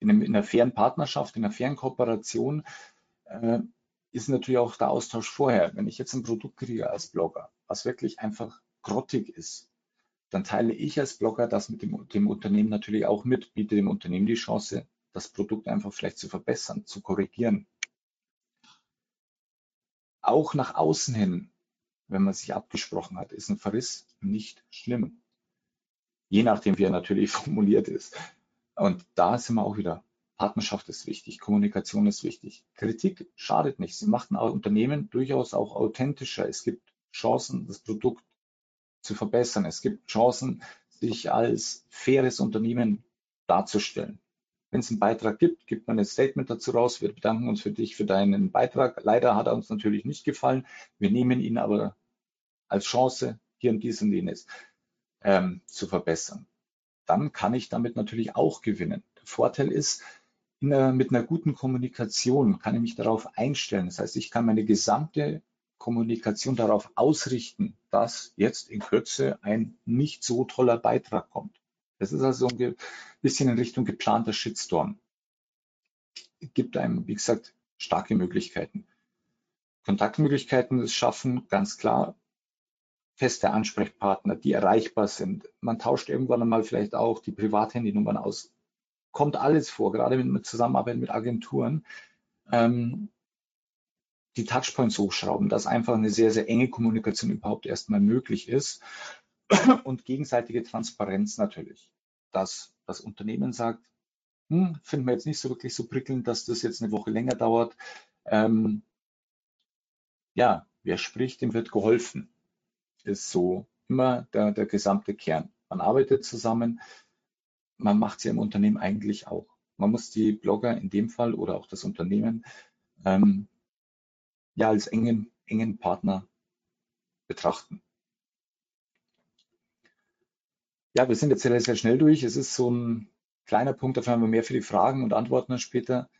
In, einem, in einer fairen Partnerschaft, in einer fairen Kooperation äh, ist natürlich auch der Austausch vorher. Wenn ich jetzt ein Produkt kriege als Blogger, was wirklich einfach grottig ist, dann teile ich als Blogger das mit dem, dem Unternehmen natürlich auch mit, biete dem Unternehmen die Chance, das Produkt einfach vielleicht zu verbessern, zu korrigieren. Auch nach außen hin, wenn man sich abgesprochen hat, ist ein Verriss nicht schlimm je nachdem, wie er natürlich formuliert ist. Und da sind wir auch wieder. Partnerschaft ist wichtig, Kommunikation ist wichtig. Kritik schadet nicht. Sie macht ein Unternehmen durchaus auch authentischer. Es gibt Chancen, das Produkt zu verbessern. Es gibt Chancen, sich als faires Unternehmen darzustellen. Wenn es einen Beitrag gibt, gibt man ein Statement dazu raus. Wir bedanken uns für dich für deinen Beitrag. Leider hat er uns natürlich nicht gefallen. Wir nehmen ihn aber als Chance hier und dies und jenes ähm, zu verbessern. Dann kann ich damit natürlich auch gewinnen. Der Vorteil ist, einer, mit einer guten Kommunikation kann ich mich darauf einstellen. Das heißt, ich kann meine gesamte Kommunikation darauf ausrichten, dass jetzt in Kürze ein nicht so toller Beitrag kommt. Das ist also ein bisschen in Richtung geplanter Shitstorm. Gibt einem, wie gesagt, starke Möglichkeiten. Kontaktmöglichkeiten schaffen, ganz klar, feste Ansprechpartner, die erreichbar sind. Man tauscht irgendwann einmal vielleicht auch die Privathandynummern aus. Kommt alles vor, gerade mit Zusammenarbeit mit Agenturen. Ähm, die Touchpoints hochschrauben, dass einfach eine sehr, sehr enge Kommunikation überhaupt erstmal möglich ist. und gegenseitige Transparenz natürlich. Dass das Unternehmen sagt, hm, finden wir jetzt nicht so wirklich so prickelnd, dass das jetzt eine Woche länger dauert. Ähm, ja, wer spricht, dem wird geholfen. Ist so immer der, der gesamte Kern. Man arbeitet zusammen, man macht es ja im Unternehmen eigentlich auch. Man muss die Blogger in dem Fall oder auch das Unternehmen ähm, ja als engen, engen Partner betrachten. Ja, wir sind jetzt sehr, sehr schnell durch. Es ist so ein kleiner Punkt, dafür haben wir mehr für die Fragen und Antworten dann später.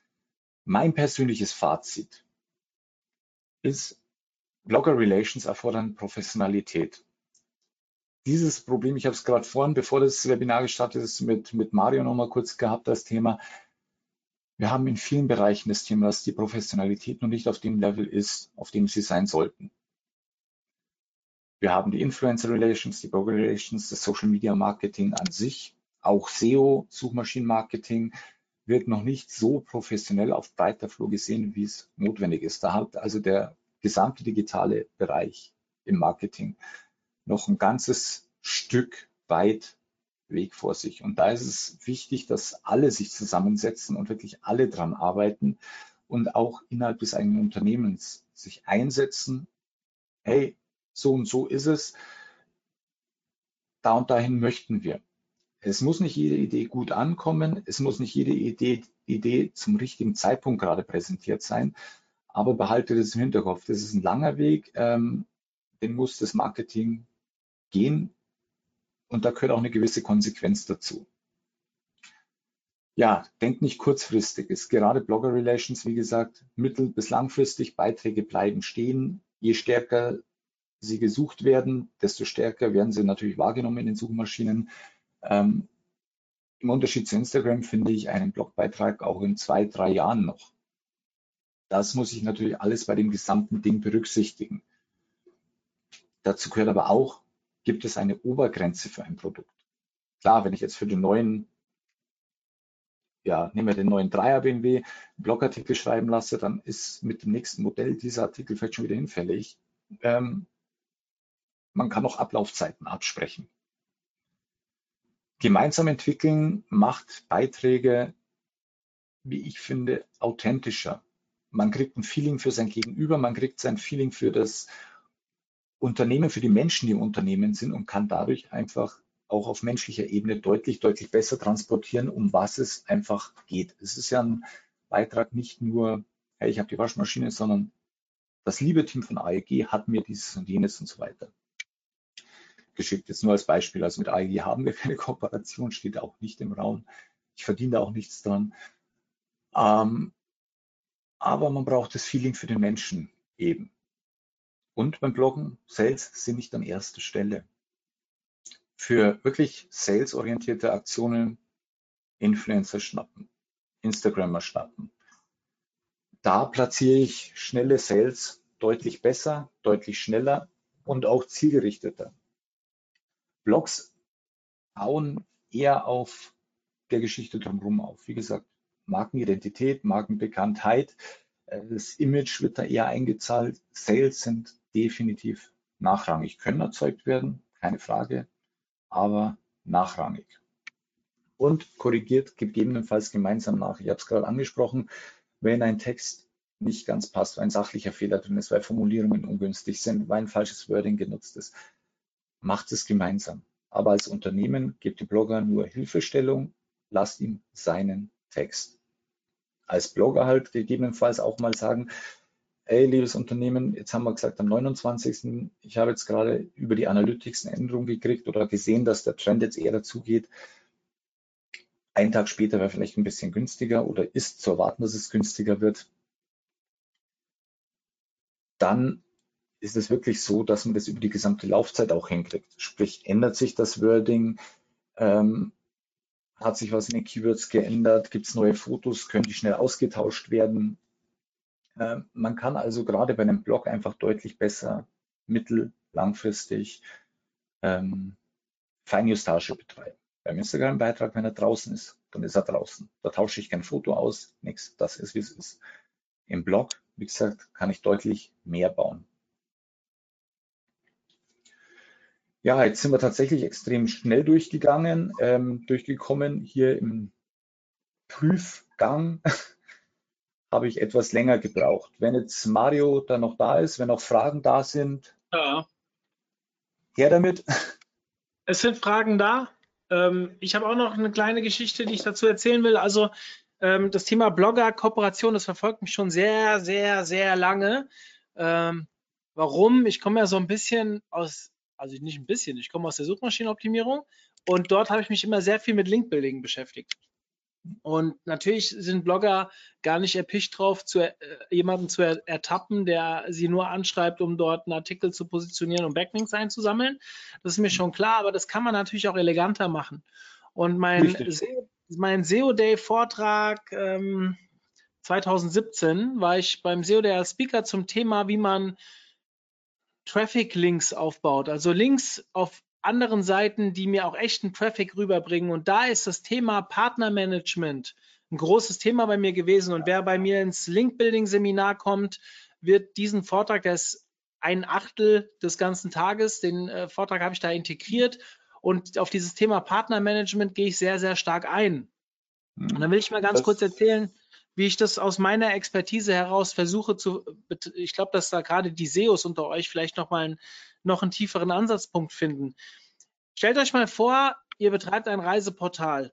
Mein persönliches Fazit ist, Blogger Relations erfordern Professionalität. Dieses Problem, ich habe es gerade vorhin, bevor das Webinar gestartet ist, mit, mit Mario nochmal kurz gehabt, das Thema. Wir haben in vielen Bereichen das Thema, dass die Professionalität noch nicht auf dem Level ist, auf dem sie sein sollten. Wir haben die Influencer Relations, die Blogger Relations, das Social Media Marketing an sich, auch SEO, Suchmaschinenmarketing, wird noch nicht so professionell auf breiter Flur gesehen, wie es notwendig ist. Da hat also der gesamte digitale Bereich im Marketing noch ein ganzes Stück weit Weg vor sich. Und da ist es wichtig, dass alle sich zusammensetzen und wirklich alle dran arbeiten und auch innerhalb des eigenen Unternehmens sich einsetzen. Hey, so und so ist es. Da und dahin möchten wir. Es muss nicht jede Idee gut ankommen. Es muss nicht jede Idee, Idee zum richtigen Zeitpunkt gerade präsentiert sein. Aber behalte das im Hinterkopf. Das ist ein langer Weg. Ähm, den muss das Marketing gehen. Und da gehört auch eine gewisse Konsequenz dazu. Ja, denkt nicht kurzfristig. Ist gerade Blogger Relations, wie gesagt, mittel- bis langfristig. Beiträge bleiben stehen. Je stärker sie gesucht werden, desto stärker werden sie natürlich wahrgenommen in den Suchmaschinen. Ähm, Im Unterschied zu Instagram finde ich einen Blogbeitrag auch in zwei, drei Jahren noch. Das muss ich natürlich alles bei dem gesamten Ding berücksichtigen. Dazu gehört aber auch, gibt es eine Obergrenze für ein Produkt. Klar, wenn ich jetzt für den neuen, ja, nehmen wir den neuen Dreier BMW, einen Blogartikel schreiben lasse, dann ist mit dem nächsten Modell dieser Artikel vielleicht schon wieder hinfällig. Ähm, man kann auch Ablaufzeiten absprechen. Gemeinsam entwickeln macht Beiträge, wie ich finde, authentischer. Man kriegt ein Feeling für sein Gegenüber, man kriegt sein Feeling für das Unternehmen, für die Menschen, die im Unternehmen sind und kann dadurch einfach auch auf menschlicher Ebene deutlich, deutlich besser transportieren, um was es einfach geht. Es ist ja ein Beitrag nicht nur, hey, ich habe die Waschmaschine, sondern das liebe Team von AEG hat mir dieses und jenes und so weiter geschickt. Jetzt nur als Beispiel. Also mit AEG haben wir keine Kooperation, steht auch nicht im Raum. Ich verdiene da auch nichts dran. Ähm, aber man braucht das Feeling für den Menschen eben. Und beim Bloggen, Sales sind nicht an erster Stelle. Für wirklich salesorientierte Aktionen Influencer schnappen, Instagrammer schnappen. Da platziere ich schnelle Sales deutlich besser, deutlich schneller und auch zielgerichteter. Blogs bauen eher auf der Geschichte drumherum auf. Wie gesagt, Markenidentität, Markenbekanntheit, äh, das Image wird da eher eingezahlt. Sales sind definitiv nachrangig, können erzeugt werden, keine Frage, aber nachrangig. Und korrigiert gegebenenfalls gemeinsam nach. Ich habe es gerade angesprochen, wenn ein Text nicht ganz passt, weil ein sachlicher Fehler drin ist, weil Formulierungen ungünstig sind, weil ein falsches Wording genutzt ist, macht es gemeinsam. Aber als Unternehmen gebt dem Blogger nur Hilfestellung, lasst ihm seinen Text. Als Blogger halt gegebenenfalls auch mal sagen, hey, liebes Unternehmen, jetzt haben wir gesagt am 29. Ich habe jetzt gerade über die Analytics eine Änderung gekriegt oder gesehen, dass der Trend jetzt eher dazu geht. Ein Tag später wäre vielleicht ein bisschen günstiger oder ist zu erwarten, dass es günstiger wird. Dann ist es wirklich so, dass man das über die gesamte Laufzeit auch hinkriegt. Sprich, ändert sich das Wording, ähm, hat sich was in den Keywords geändert, gibt es neue Fotos, können die schnell ausgetauscht werden. Ähm, man kann also gerade bei einem Blog einfach deutlich besser mittel-, langfristig ähm, Feinjustage betreiben. Beim Instagram-Beitrag, wenn er draußen ist, dann ist er draußen. Da tausche ich kein Foto aus, nichts. Das ist, wie es ist. Im Blog, wie gesagt, kann ich deutlich mehr bauen. Ja, jetzt sind wir tatsächlich extrem schnell durchgegangen, ähm, durchgekommen. Hier im Prüfgang habe ich etwas länger gebraucht. Wenn jetzt Mario dann noch da ist, wenn auch Fragen da sind, Ja. her damit. Es sind Fragen da. Ähm, ich habe auch noch eine kleine Geschichte, die ich dazu erzählen will. Also ähm, das Thema Blogger-Kooperation, das verfolgt mich schon sehr, sehr, sehr lange. Ähm, warum? Ich komme ja so ein bisschen aus, also nicht ein bisschen, ich komme aus der Suchmaschinenoptimierung und dort habe ich mich immer sehr viel mit Linkbuilding beschäftigt. Und natürlich sind Blogger gar nicht erpicht drauf, zu, äh, jemanden zu er, ertappen, der sie nur anschreibt, um dort einen Artikel zu positionieren und Backlinks einzusammellen. Das ist mir schon klar, aber das kann man natürlich auch eleganter machen. Und mein. SEO, mein SEO Day Vortrag ähm, 2017 war ich beim SEO Day als Speaker zum Thema, wie man Traffic Links aufbaut. Also Links auf anderen Seiten, die mir auch echten Traffic rüberbringen. Und da ist das Thema Partnermanagement ein großes Thema bei mir gewesen. Und wer bei mir ins Link-Building-Seminar kommt, wird diesen Vortrag, der ist ein Achtel des ganzen Tages, den äh, Vortrag habe ich da integriert. Und auf dieses Thema Partnermanagement gehe ich sehr, sehr stark ein. Und dann will ich mal ganz Das- kurz erzählen, wie ich das aus meiner Expertise heraus versuche zu, ich glaube, dass da gerade die SEOs unter euch vielleicht noch mal einen, noch einen tieferen Ansatzpunkt finden. Stellt euch mal vor, ihr betreibt ein Reiseportal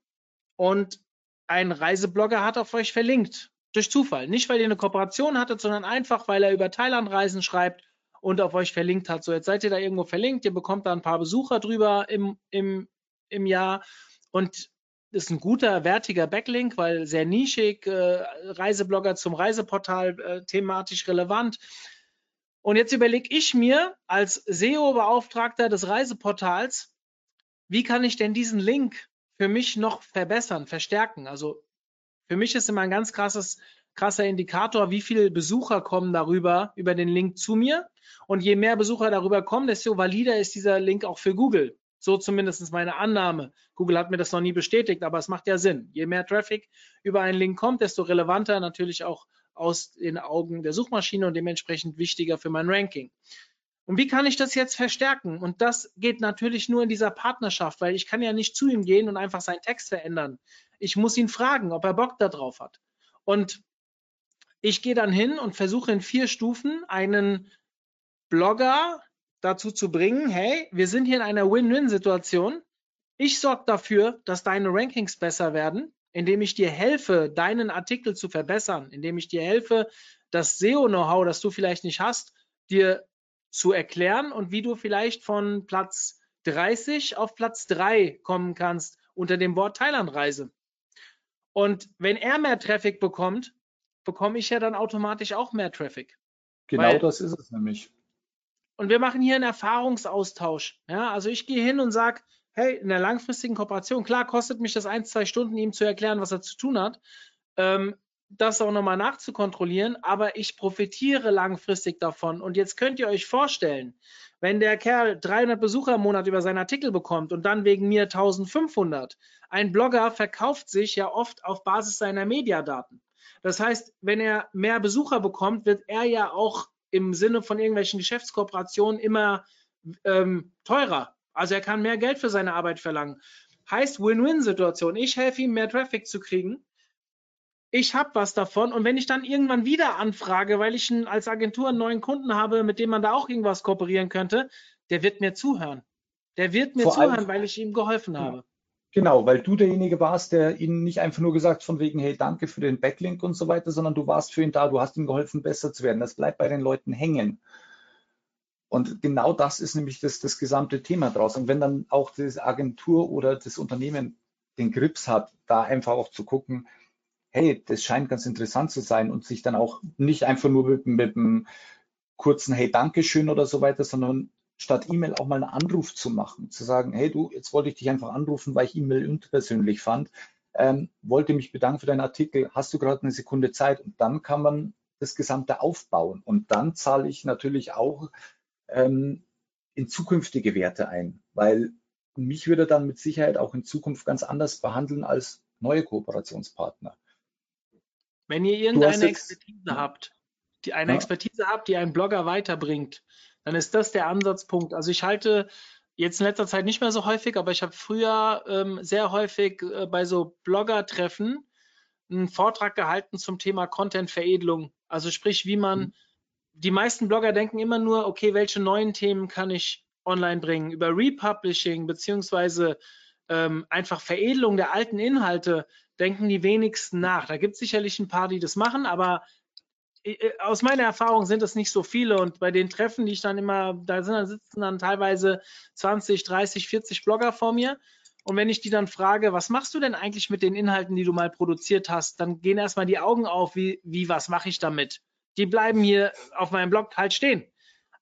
und ein Reiseblogger hat auf euch verlinkt. Durch Zufall. Nicht, weil ihr eine Kooperation hattet, sondern einfach, weil er über Thailandreisen schreibt und auf euch verlinkt hat. So, jetzt seid ihr da irgendwo verlinkt, ihr bekommt da ein paar Besucher drüber im, im, im Jahr und das ist ein guter, wertiger Backlink, weil sehr nischig, äh, Reiseblogger zum Reiseportal äh, thematisch relevant. Und jetzt überlege ich mir als SEO-Beauftragter des Reiseportals, wie kann ich denn diesen Link für mich noch verbessern, verstärken? Also für mich ist immer ein ganz krasses, krasser Indikator, wie viele Besucher kommen darüber, über den Link zu mir. Und je mehr Besucher darüber kommen, desto valider ist dieser Link auch für Google. So zumindest meine Annahme. Google hat mir das noch nie bestätigt, aber es macht ja Sinn. Je mehr Traffic über einen Link kommt, desto relevanter natürlich auch aus den Augen der Suchmaschine und dementsprechend wichtiger für mein Ranking. Und wie kann ich das jetzt verstärken? Und das geht natürlich nur in dieser Partnerschaft, weil ich kann ja nicht zu ihm gehen und einfach seinen Text verändern. Ich muss ihn fragen, ob er Bock darauf hat. Und ich gehe dann hin und versuche in vier Stufen einen Blogger dazu zu bringen, hey, wir sind hier in einer Win-Win-Situation. Ich sorge dafür, dass deine Rankings besser werden, indem ich dir helfe, deinen Artikel zu verbessern, indem ich dir helfe, das SEO-Know-how, das du vielleicht nicht hast, dir zu erklären und wie du vielleicht von Platz 30 auf Platz 3 kommen kannst unter dem Wort Thailandreise. Und wenn er mehr Traffic bekommt, bekomme ich ja dann automatisch auch mehr Traffic. Genau Weil- das ist es nämlich. Und wir machen hier einen Erfahrungsaustausch. Ja, also ich gehe hin und sage, hey, in der langfristigen Kooperation, klar kostet mich das ein, zwei Stunden, ihm zu erklären, was er zu tun hat, ähm, das auch nochmal nachzukontrollieren, aber ich profitiere langfristig davon. Und jetzt könnt ihr euch vorstellen, wenn der Kerl 300 Besucher im Monat über seinen Artikel bekommt und dann wegen mir 1500, ein Blogger verkauft sich ja oft auf Basis seiner Mediadaten. Das heißt, wenn er mehr Besucher bekommt, wird er ja auch im Sinne von irgendwelchen Geschäftskooperationen immer ähm, teurer. Also er kann mehr Geld für seine Arbeit verlangen. Heißt Win-Win-Situation. Ich helfe ihm, mehr Traffic zu kriegen. Ich habe was davon. Und wenn ich dann irgendwann wieder anfrage, weil ich als Agentur einen neuen Kunden habe, mit dem man da auch irgendwas kooperieren könnte, der wird mir zuhören. Der wird mir Vor zuhören, weil ich ihm geholfen habe. Genau, weil du derjenige warst, der ihnen nicht einfach nur gesagt von wegen, hey, danke für den Backlink und so weiter, sondern du warst für ihn da, du hast ihm geholfen, besser zu werden. Das bleibt bei den Leuten hängen. Und genau das ist nämlich das, das gesamte Thema draus. Und wenn dann auch die Agentur oder das Unternehmen den Grips hat, da einfach auch zu gucken, hey, das scheint ganz interessant zu sein und sich dann auch nicht einfach nur mit, mit einem kurzen Hey, Dankeschön oder so weiter, sondern statt E-Mail auch mal einen Anruf zu machen, zu sagen, hey du, jetzt wollte ich dich einfach anrufen, weil ich E-Mail unpersönlich fand, ähm, wollte mich bedanken für deinen Artikel, hast du gerade eine Sekunde Zeit? Und dann kann man das Gesamte aufbauen und dann zahle ich natürlich auch ähm, in zukünftige Werte ein, weil mich würde dann mit Sicherheit auch in Zukunft ganz anders behandeln als neue Kooperationspartner. Wenn ihr irgendeine jetzt- Expertise habt, die eine Ja. Expertise habt, die einen Blogger weiterbringt, dann ist das der Ansatzpunkt. Also ich halte jetzt in letzter Zeit nicht mehr so häufig, aber ich habe früher ähm, sehr häufig äh, bei so Blogger-Treffen einen Vortrag gehalten zum Thema Content-Veredelung. Also sprich, wie man, mhm. Die meisten Blogger denken immer nur, okay, welche neuen Themen kann ich online bringen? Über Republishing beziehungsweise ähm, einfach Veredelung der alten Inhalte denken die wenigsten nach. Da gibt es sicherlich ein paar, die das machen, aber äh, äh, aus meiner Erfahrung sind es nicht so viele und bei den Treffen, die ich dann immer, da sind, dann sitzen dann teilweise 20, 30, 40 Blogger vor mir und wenn ich die dann frage, was machst du denn eigentlich mit den Inhalten, die du mal produziert hast, dann gehen erstmal die Augen auf, wie, wie was mache ich damit? Die bleiben hier auf meinem Blog halt stehen.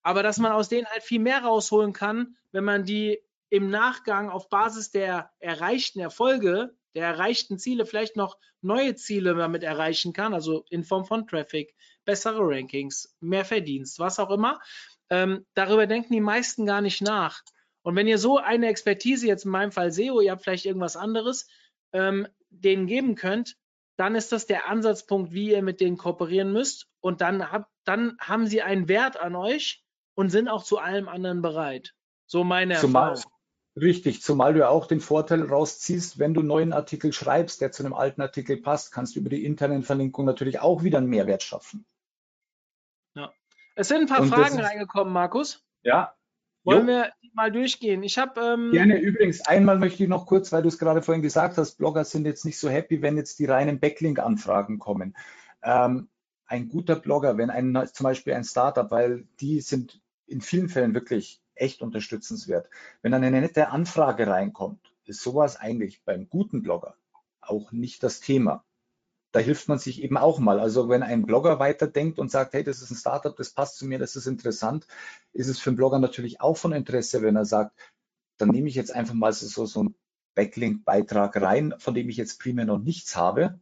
Aber dass man aus denen halt viel mehr rausholen kann, wenn man die im Nachgang auf Basis der erreichten Erfolge, der erreichten Ziele vielleicht noch neue Ziele damit erreichen kann, also in Form von Traffic, bessere Rankings, mehr Verdienst, was auch immer. Ähm, darüber denken die meisten gar nicht nach. Und wenn ihr so eine Expertise, jetzt in meinem Fall SEO, ihr habt vielleicht irgendwas anderes, ähm, denen geben könnt, dann ist das der Ansatzpunkt, wie ihr mit denen kooperieren müsst. Und dann, habt, dann haben sie einen Wert an euch und sind auch zu allem anderen bereit. So meine zumal, Erfahrung. Richtig, zumal du ja auch den Vorteil rausziehst, wenn du einen neuen Artikel schreibst, der zu einem alten Artikel passt, kannst du über die internen Verlinkungen natürlich auch wieder einen Mehrwert schaffen. Ja. Es sind ein paar und Fragen reingekommen, Markus. Ja, wollen jo. wir mal durchgehen? Ich habe ähm, gerne übrigens einmal möchte ich noch kurz, weil du es gerade vorhin gesagt hast, Blogger sind jetzt nicht so happy, wenn jetzt die reinen Backlink-Anfragen kommen. Ähm, ein guter Blogger, wenn ein zum Beispiel ein Startup, weil die sind in vielen Fällen wirklich echt unterstützenswert. Wenn dann eine nette Anfrage reinkommt, ist sowas eigentlich beim guten Blogger auch nicht das Thema da hilft man sich eben auch mal. Also wenn ein Blogger weiterdenkt und sagt, hey, das ist ein Startup, das passt zu mir, das ist interessant, ist es für einen Blogger natürlich auch von Interesse, wenn er sagt, dann nehme ich jetzt einfach mal so, so einen Backlink-Beitrag rein, von dem ich jetzt primär noch nichts habe.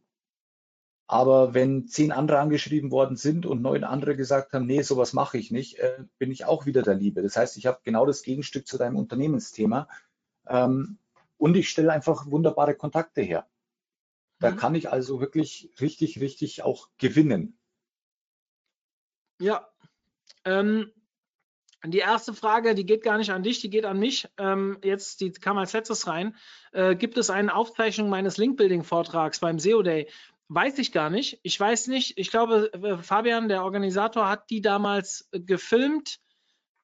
Aber wenn zehn andere angeschrieben worden sind und neun andere gesagt haben, nee, sowas mache ich nicht, äh, bin ich auch wieder der Liebe. Das heißt, ich habe genau das Gegenstück zu deinem Unternehmensthema. Ähm, und ich stelle einfach wunderbare Kontakte her. Da mhm. kann ich also wirklich richtig, richtig auch gewinnen. Ja. Ähm, die erste Frage, die geht gar nicht an dich, die geht an mich. Ähm, jetzt, die kam als letztes rein. Äh, gibt es eine Aufzeichnung meines Link-Building-Vortrags beim SEO Day? Weiß ich gar nicht. Ich weiß nicht. Ich glaube, äh, Fabian, der Organisator, hat die damals äh, gefilmt.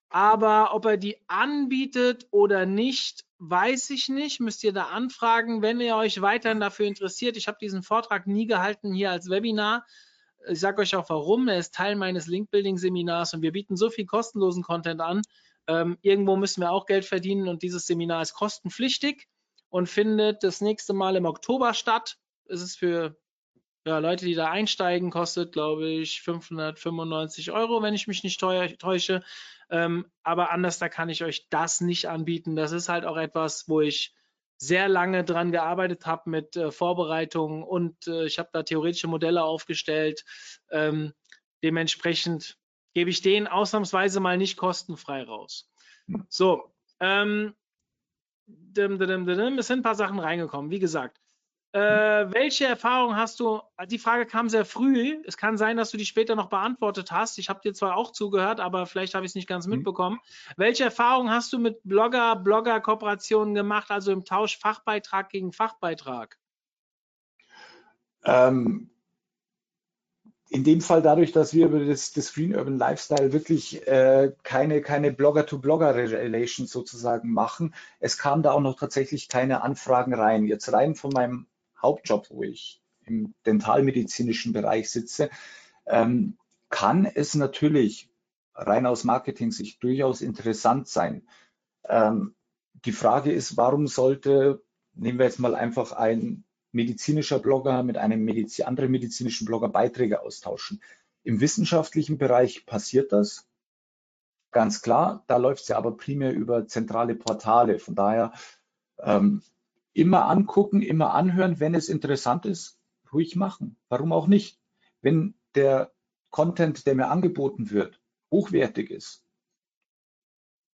Aber ob er die anbietet oder nicht, weiß ich nicht, müsst ihr da anfragen, wenn ihr euch weiterhin dafür interessiert. Ich habe diesen Vortrag nie gehalten hier als Webinar. Ich sage euch auch warum. Er ist Teil meines Link-Building-Seminars und wir bieten so viel kostenlosen Content an. Ähm, irgendwo müssen wir auch Geld verdienen und dieses Seminar ist kostenpflichtig und findet das nächste Mal im Oktober statt. Es ist für ja, Leute, die da einsteigen, kostet, glaube ich, 595 Euro, wenn ich mich nicht täusche. Ähm, aber anders, da kann ich euch das nicht anbieten. Das ist halt auch etwas, wo ich sehr lange dran gearbeitet habe mit äh, Vorbereitungen und äh, ich habe da theoretische Modelle aufgestellt. Ähm, dementsprechend gebe ich den ausnahmsweise mal nicht kostenfrei raus. So, ähm, es sind ein paar Sachen reingekommen. Wie gesagt, äh, welche Erfahrung hast du? Die Frage kam sehr früh. Es kann sein, dass du die später noch beantwortet hast. Ich habe dir zwar auch zugehört, aber vielleicht habe ich es nicht ganz mhm. mitbekommen. Welche Erfahrung hast du mit Blogger, Blogger-Kooperationen gemacht, also im Tausch Fachbeitrag gegen Fachbeitrag? Ähm, in dem Fall dadurch, dass wir über das, das Green Urban Lifestyle wirklich äh, keine, keine Blogger-to-Blogger-Relation sozusagen machen. Es kam da auch noch tatsächlich keine Anfragen rein. Jetzt rein von meinem Hauptjob, wo ich im dentalmedizinischen Bereich sitze, ähm, kann es natürlich rein aus Marketing-Sicht durchaus interessant sein. Ähm, die Frage ist, warum sollte, nehmen wir jetzt mal einfach ein medizinischer Blogger mit einem Mediz anderen medizinischen Blogger Beiträge austauschen. Im wissenschaftlichen Bereich passiert das. Ganz klar, da läuft es ja aber primär über zentrale Portale. Von daher ähm, immer angucken, immer anhören, wenn es interessant ist, ruhig machen. Warum auch nicht? Wenn der Content, der mir angeboten wird, hochwertig ist,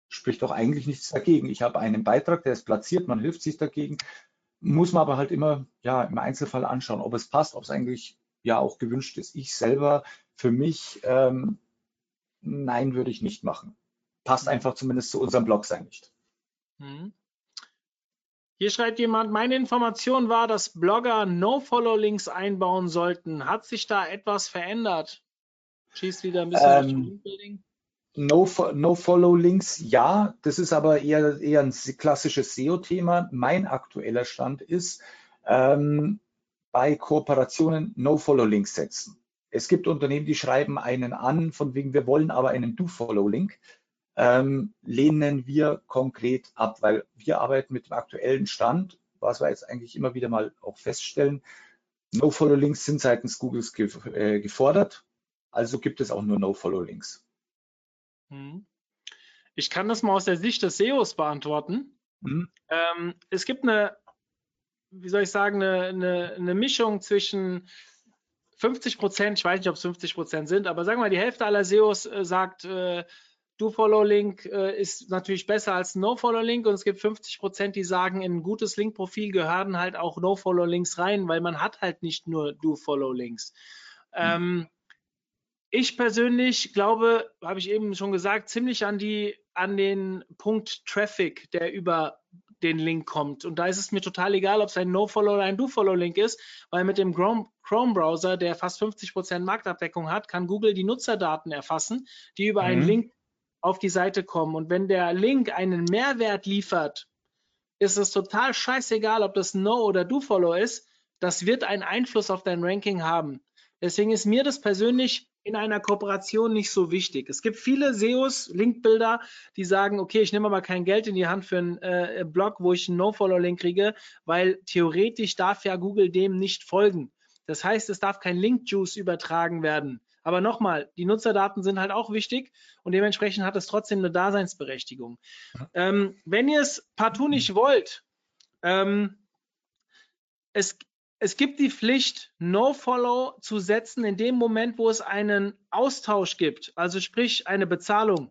spricht doch eigentlich nichts dagegen. Ich habe einen Beitrag, der ist platziert, man hilft sich dagegen, muss man aber halt immer ja im Einzelfall anschauen, ob es passt, ob es eigentlich ja auch gewünscht ist. Ich selber für mich ähm, nein, würde ich nicht machen. Passt einfach zumindest zu unserem Blog sein nicht. Hm. Hier schreibt jemand, meine Information war, dass Blogger No-Follow-Links einbauen sollten. Hat sich da etwas verändert? Schießt wieder ein bisschen Ähm, Linkbuilding. No-Follow-Links, ja, das ist aber eher, eher ein klassisches SEO-Thema. Mein aktueller Stand ist, ähm, bei Kooperationen No-Follow-Links setzen. Es gibt Unternehmen, die schreiben einen an, von wegen, wir wollen aber einen Do-Follow-Link. Ähm, lehnen wir konkret ab, weil wir arbeiten mit dem aktuellen Stand, was wir jetzt eigentlich immer wieder mal auch feststellen. No-Follow-Links sind seitens Googles ge äh, gefordert, also gibt es auch nur No-Follow-Links. Hm. Ich kann das mal aus der Sicht des SEOs beantworten. Hm? Ähm, es gibt eine, wie soll ich sagen, eine, eine, eine Mischung zwischen 50 Prozent, ich weiß nicht, ob es 50 Prozent sind, aber sagen wir mal, die Hälfte aller SEOs äh, sagt, äh, Do-Follow-Link äh, ist natürlich besser als No-Follow-Link und es gibt 50 Prozent, die sagen, in ein gutes Link-Profil gehören halt auch No-Follow-Links rein, weil man hat halt nicht nur Do-Follow-Links. Ähm, ich persönlich glaube, habe ich eben schon gesagt, ziemlich an die an den Punkt Traffic, der über den Link kommt. Und da ist es mir total egal, ob es ein No-Follow oder ein Do-Follow-Link ist, weil mit dem Chrome- Chrome-Browser, der fast 50% Marktabdeckung hat, kann Google die Nutzerdaten erfassen, die über einen Mhm. Link auf die Seite kommen. Und wenn der Link einen Mehrwert liefert, ist es total scheißegal, ob das No oder Do-Follow ist. Das wird einen Einfluss auf dein Ranking haben. Deswegen ist mir das persönlich in einer Kooperation nicht so wichtig. Es gibt viele SEOs, Linkbilder, die sagen, okay, ich nehme aber kein Geld in die Hand für einen äh, Blog, wo ich einen No-Follow-Link kriege, weil theoretisch darf ja Google dem nicht folgen. Das heißt, es darf kein Link-Juice übertragen werden. Aber nochmal, die Nutzerdaten sind halt auch wichtig und dementsprechend hat es trotzdem eine Daseinsberechtigung. Ähm, wenn ihr es partout nicht wollt, ähm, es, es gibt die Pflicht, No-Follow zu setzen in dem Moment, wo es einen Austausch gibt, also sprich eine Bezahlung.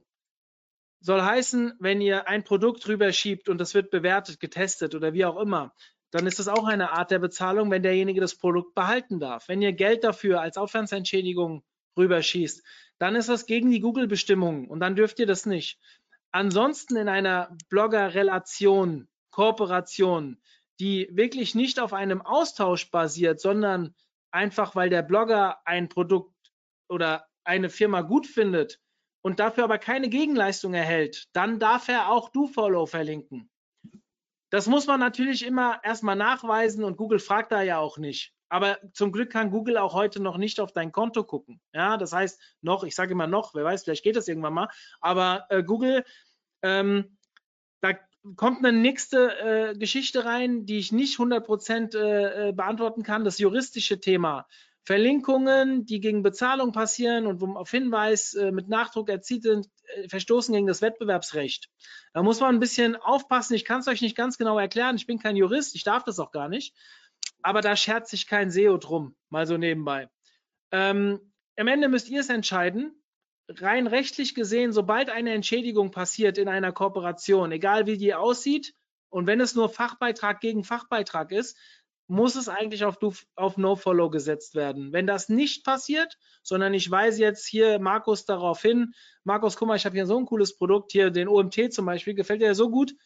Soll heißen, wenn ihr ein Produkt rüberschiebt und das wird bewertet, getestet oder wie auch immer, dann ist das auch eine Art der Bezahlung, wenn derjenige das Produkt behalten darf. Wenn ihr Geld dafür als Aufwandsentschädigung rüberschießt, dann ist das gegen die Google-Bestimmungen und dann dürft ihr das nicht. Ansonsten in einer Blogger-Relation, Kooperation, die wirklich nicht auf einem Austausch basiert, sondern einfach, weil der Blogger ein Produkt oder eine Firma gut findet und dafür aber keine Gegenleistung erhält, dann darf er auch DoFollow verlinken. Das muss man natürlich immer erstmal nachweisen und Google fragt da ja auch nicht. Aber zum Glück kann Google auch heute noch nicht auf dein Konto gucken. Ja, das heißt noch, ich sage immer noch, wer weiß, vielleicht geht das irgendwann mal. Aber äh, Google, ähm, da kommt eine nächste äh, Geschichte rein, die ich nicht 100% äh, beantworten kann, das juristische Thema. Verlinkungen, die gegen Bezahlung passieren und auf Hinweis äh, mit Nachdruck erzielt sind, äh, verstoßen gegen das Wettbewerbsrecht. Da muss man ein bisschen aufpassen. Ich kann es euch nicht ganz genau erklären. Ich bin kein Jurist, ich darf das auch gar nicht. Aber da schert sich kein SEO drum, mal so nebenbei. Ähm, am Ende müsst ihr es entscheiden. Rein rechtlich gesehen, sobald eine Entschädigung passiert in einer Kooperation, egal wie die aussieht, und wenn es nur Fachbeitrag gegen Fachbeitrag ist, muss es eigentlich auf, auf No-Follow gesetzt werden. Wenn das nicht passiert, sondern ich weise jetzt hier Markus darauf hin, Markus, guck mal, ich habe hier so ein cooles Produkt, hier den OMT zum Beispiel, gefällt dir so gut,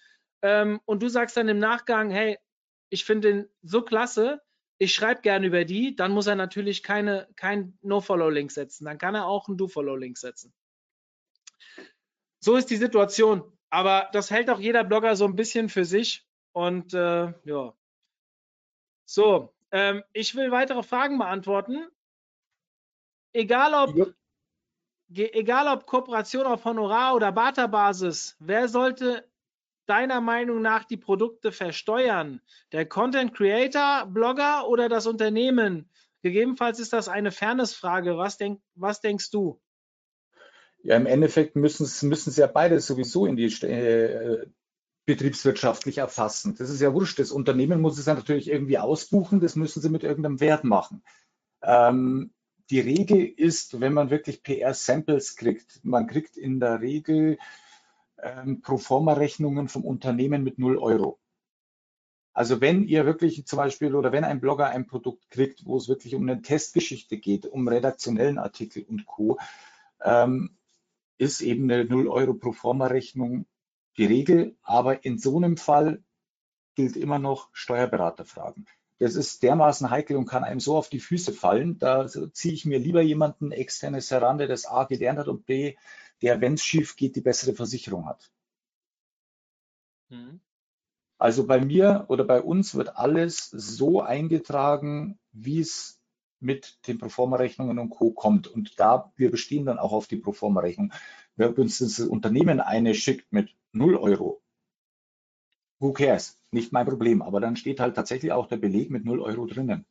ähm, und du sagst dann im Nachgang, hey, ich finde den so klasse, ich schreibe gerne über die, dann muss er natürlich keine, kein No-Follow-Link setzen. Dann kann er auch einen Do-Follow-Link setzen. So ist die Situation. Aber das hält auch jeder Blogger so ein bisschen für sich. Und äh, ja. So, ähm, ich will weitere Fragen beantworten. Egal ob, Ja. egal ob Kooperation auf Honorar- oder Barterbasis, wer sollte deiner Meinung nach die Produkte versteuern? Der Content Creator, Blogger oder das Unternehmen? Gegebenenfalls ist das eine Fairnessfrage. Was, denk, was denkst du? Ja, im Endeffekt müssen sie ja beide sowieso in die äh, betriebswirtschaftlich erfassen. Das ist ja wurscht. Das Unternehmen muss es ja natürlich irgendwie ausbuchen, das müssen sie mit irgendeinem Wert machen. Ähm, die Regel ist, wenn man wirklich PR-Samples kriegt, man kriegt in der Regel ähm, Proforma-Rechnungen vom Unternehmen mit 0 Euro. Also wenn ihr wirklich zum Beispiel oder wenn ein Blogger ein Produkt kriegt, wo es wirklich um eine Testgeschichte geht, um redaktionellen Artikel und Co., ähm, ist eben eine 0 Euro Proforma-Rechnung die Regel, aber in so einem Fall gilt immer noch Steuerberater fragen. Das ist dermaßen heikel und kann einem so auf die Füße fallen. Da ziehe ich mir lieber jemanden externes heran, der das A gelernt hat und B, der, wenn es schief geht, die bessere Versicherung hat. Mhm. Also bei mir oder bei uns wird alles so eingetragen, wie es mit den Proforma-Rechnungen und Co. kommt. Und da, wir bestehen dann auch auf die Proforma-Rechnung. Wenn uns das Unternehmen eine schickt mit 0 Euro, who cares? Nicht mein Problem. Aber dann steht halt tatsächlich auch der Beleg mit 0 Euro drinnen.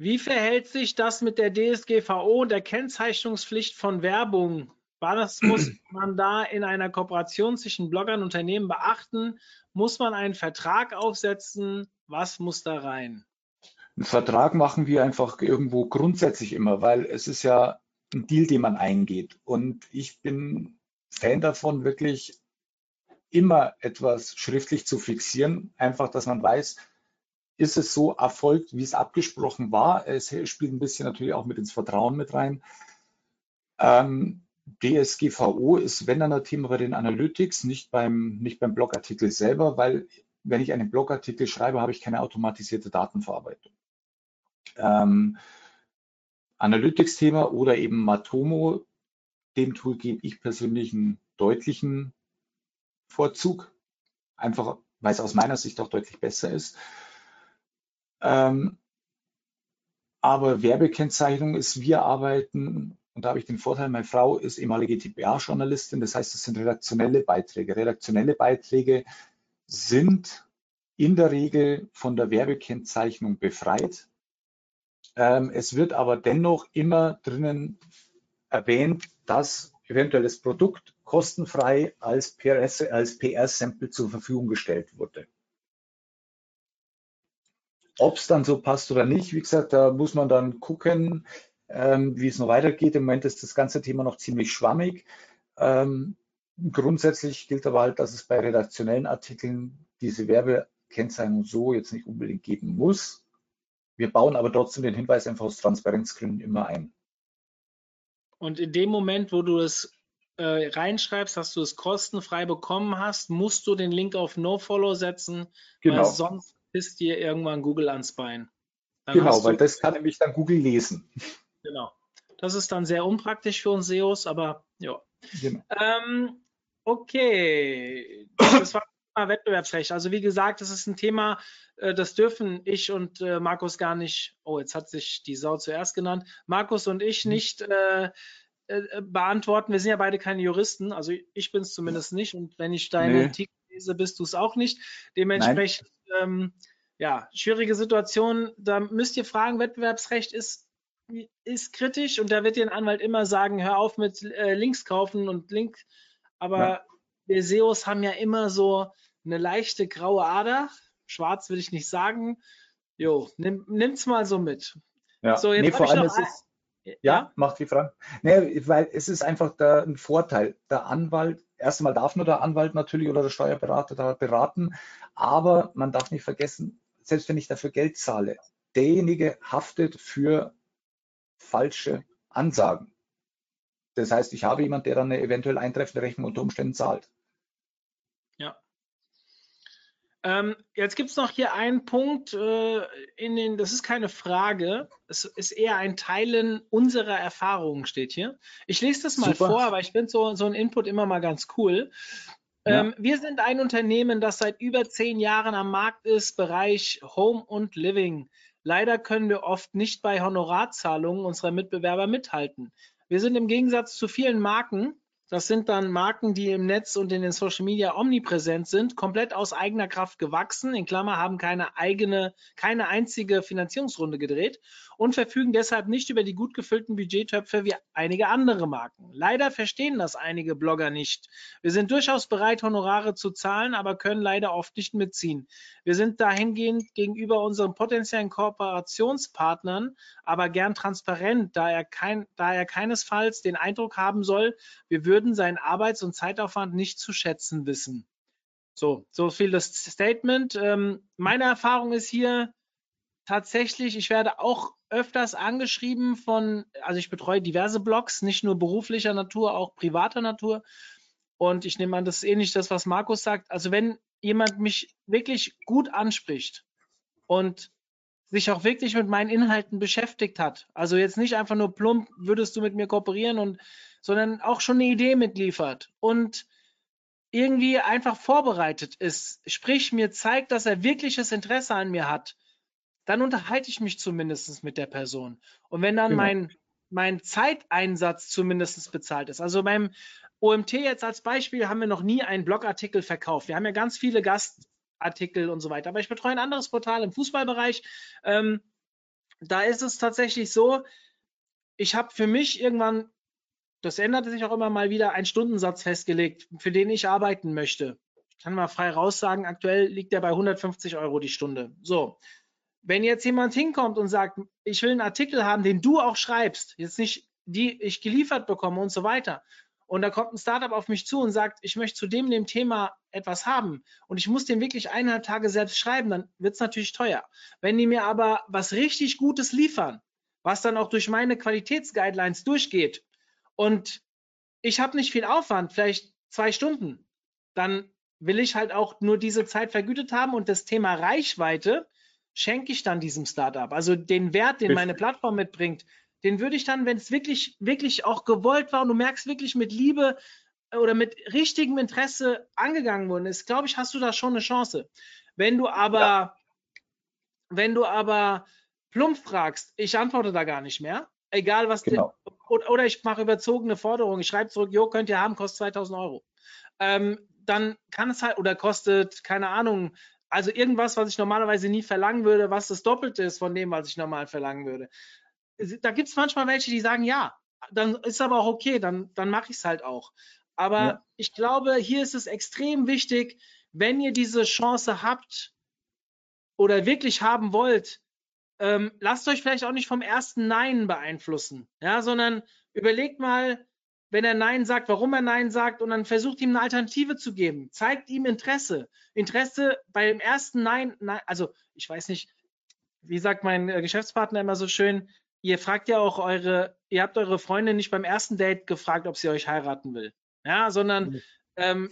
Wie verhält sich das mit der DSGVO und der Kennzeichnungspflicht von Werbung? Was muss man da in einer Kooperation zwischen Bloggern und Unternehmen beachten? Muss man einen Vertrag aufsetzen? Was muss da rein? Einen Vertrag machen wir einfach irgendwo grundsätzlich immer, weil es ist ja ein Deal, den man eingeht. Und ich bin Fan davon, wirklich immer etwas schriftlich zu fixieren. Einfach, dass man weiß, ist es so erfolgt, wie es abgesprochen war. Es spielt ein bisschen natürlich auch mit ins Vertrauen mit rein. Ähm, DSGVO ist, wenn dann ein Thema bei den Analytics, nicht beim, nicht beim Blogartikel selber, weil wenn ich einen Blogartikel schreibe, habe ich keine automatisierte Datenverarbeitung. Ähm, Analytics-Thema oder eben Matomo, dem Tool gebe ich persönlich einen deutlichen Vorzug, einfach weil es aus meiner Sicht auch deutlich besser ist. Ähm, aber Werbekennzeichnung ist, wir arbeiten, und da habe ich den Vorteil, meine Frau ist ehemalige TPA-Journalistin, das heißt, es sind redaktionelle Beiträge. Redaktionelle Beiträge sind in der Regel von der Werbekennzeichnung befreit. Ähm, es wird aber dennoch immer drinnen erwähnt, dass eventuell das Produkt kostenfrei als PR-Sample zur Verfügung gestellt wurde. Ob es dann so passt oder nicht, wie gesagt, da muss man dann gucken, ähm, wie es noch weitergeht. Im Moment ist das ganze Thema noch ziemlich schwammig. Ähm, grundsätzlich gilt aber halt, dass es bei redaktionellen Artikeln diese Werbekennzeichnung so jetzt nicht unbedingt geben muss. Wir bauen aber trotzdem den Hinweis einfach aus Transparenzgründen immer ein. Und in dem Moment, wo du es äh, reinschreibst, dass du es kostenfrei bekommen hast, musst du den Link auf NoFollow setzen, genau. weil sonst ist dir irgendwann Google ans Bein. Dann genau, weil das kann nämlich dann Google lesen. Genau. Das ist dann sehr unpraktisch für uns SEOs, aber ja. Genau. Ähm, okay, das war Wettbewerbsrecht. Also wie gesagt, das ist ein Thema, äh, das dürfen ich und äh, Markus gar nicht, oh, jetzt hat sich die Sau zuerst genannt, Markus und ich mhm. nicht äh, äh, beantworten. Wir sind ja beide keine Juristen, also ich bin es zumindest nicht und wenn ich deine nee. Artikel lese, bist du es auch nicht. Dementsprechend, ähm, ja, schwierige Situation. Da müsst ihr fragen, Wettbewerbsrecht ist ist kritisch und da wird dir ein Anwalt immer sagen, hör auf mit äh, Links kaufen und Link. Aber ja. wir SEOs haben ja immer so eine leichte graue Ader. Schwarz will ich nicht sagen. Jo, nimm, nimm's mal so mit. Ja, so, jetzt nee, vor allem ist es, ja, ja, macht die Frage. Nee, weil es ist einfach da ein Vorteil. Der Anwalt, erst einmal darf nur der Anwalt natürlich oder der Steuerberater da beraten, aber man darf nicht vergessen, selbst wenn ich dafür Geld zahle, derjenige haftet für falsche Ansagen. Das heißt, ich habe jemanden, der dann eine eventuell eintreffende Rechnung unter Umständen zahlt. Ja. Ähm, jetzt gibt es noch hier einen Punkt, äh, in den, das ist keine Frage, es ist eher ein Teilen unserer Erfahrungen, steht hier. Ich lese das mal Super. vor, aber ich finde so, so ein Input immer mal ganz cool. Ja. Ähm, wir sind ein Unternehmen, das seit über zehn Jahren am Markt ist, Bereich Home und Living. Leider können wir oft nicht bei Honorarzahlungen unserer Mitbewerber mithalten. Wir sind im Gegensatz zu vielen Marken das sind dann Marken, die im Netz und in den Social Media omnipräsent sind, komplett aus eigener Kraft gewachsen, in Klammer haben keine eigene, keine einzige Finanzierungsrunde gedreht und verfügen deshalb nicht über die gut gefüllten Budgettöpfe wie einige andere Marken. Leider verstehen das einige Blogger nicht. Wir sind durchaus bereit, Honorare zu zahlen, aber können leider oft nicht mitziehen. Wir sind dahingehend gegenüber unseren potenziellen Kooperationspartnern aber gern transparent, da er, kein, da er keinesfalls den Eindruck haben soll, wir würden würden seinen Arbeits- und Zeitaufwand nicht zu schätzen wissen. So, so viel das Statement. Ähm, meine Erfahrung ist hier, tatsächlich, ich werde auch öfters angeschrieben von, also ich betreue diverse Blogs, nicht nur beruflicher Natur, auch privater Natur. Und ich nehme an, das ist ähnlich das, was Markus sagt. Also wenn jemand mich wirklich gut anspricht und sich auch wirklich mit meinen Inhalten beschäftigt hat, also jetzt nicht einfach nur plump, würdest du mit mir kooperieren und, sondern auch schon eine Idee mitliefert und irgendwie einfach vorbereitet ist, sprich mir zeigt, dass er wirkliches Interesse an mir hat, dann unterhalte ich mich zumindest mit der Person. Und wenn dann genau. mein, mein Zeiteinsatz zumindest bezahlt ist, also beim OMT jetzt als Beispiel haben wir noch nie einen Blogartikel verkauft. Wir haben ja ganz viele Gastartikel und so weiter. Aber ich betreue ein anderes Portal im Fußballbereich. Ähm, da ist es tatsächlich so, ich habe für mich irgendwann, das änderte sich auch immer mal wieder, einen Stundensatz festgelegt, für den ich arbeiten möchte. Ich kann mal frei raus sagen, aktuell liegt der bei 150 Euro die Stunde. So. Wenn jetzt jemand hinkommt und sagt, ich will einen Artikel haben, den du auch schreibst, jetzt nicht die ich geliefert bekomme und so weiter, und da kommt ein Startup auf mich zu und sagt, ich möchte zu dem, dem Thema etwas haben und ich muss den wirklich eineinhalb Tage selbst schreiben, dann wird es natürlich teuer. Wenn die mir aber was richtig Gutes liefern, was dann auch durch meine Qualitätsguidelines durchgeht und ich habe nicht viel Aufwand, vielleicht zwei Stunden, dann will ich halt auch nur diese Zeit vergütet haben und das Thema Reichweite schenke ich dann diesem Startup. Also den Wert, den meine Plattform mitbringt, den würde ich dann, wenn es wirklich, wirklich auch gewollt war und du merkst wirklich mit Liebe äh, oder mit richtigem Interesse angegangen worden ist, glaube ich, hast du da schon eine Chance. Wenn du aber, ja. wenn du aber plump fragst, ich antworte da gar nicht mehr, egal was, genau. die, oder, oder, ich mache überzogene Forderungen, ich schreibe zurück, jo, könnt ihr haben, kostet 2000 Euro. Ähm, dann kann es halt, oder kostet, keine Ahnung, also irgendwas, was ich normalerweise nie verlangen würde, was das Doppelte ist von dem, was ich normal verlangen würde da gibt es manchmal welche, die sagen, ja, dann ist aber auch okay, dann, dann mache ich es halt auch. Aber ja. ich glaube, hier ist es extrem wichtig, wenn ihr diese Chance habt oder wirklich haben wollt, ähm, lasst euch vielleicht auch nicht vom ersten Nein beeinflussen, ja, sondern überlegt mal, wenn er Nein sagt, warum er Nein sagt und dann versucht ihm eine Alternative zu geben. Zeigt ihm Interesse. Interesse beim ersten Nein, Nein also ich weiß nicht, wie sagt mein äh, Geschäftspartner immer so schön, ihr fragt ja auch eure, ihr habt eure Freundin nicht beim ersten Date gefragt, ob sie euch heiraten will. Ja, sondern mhm. ähm,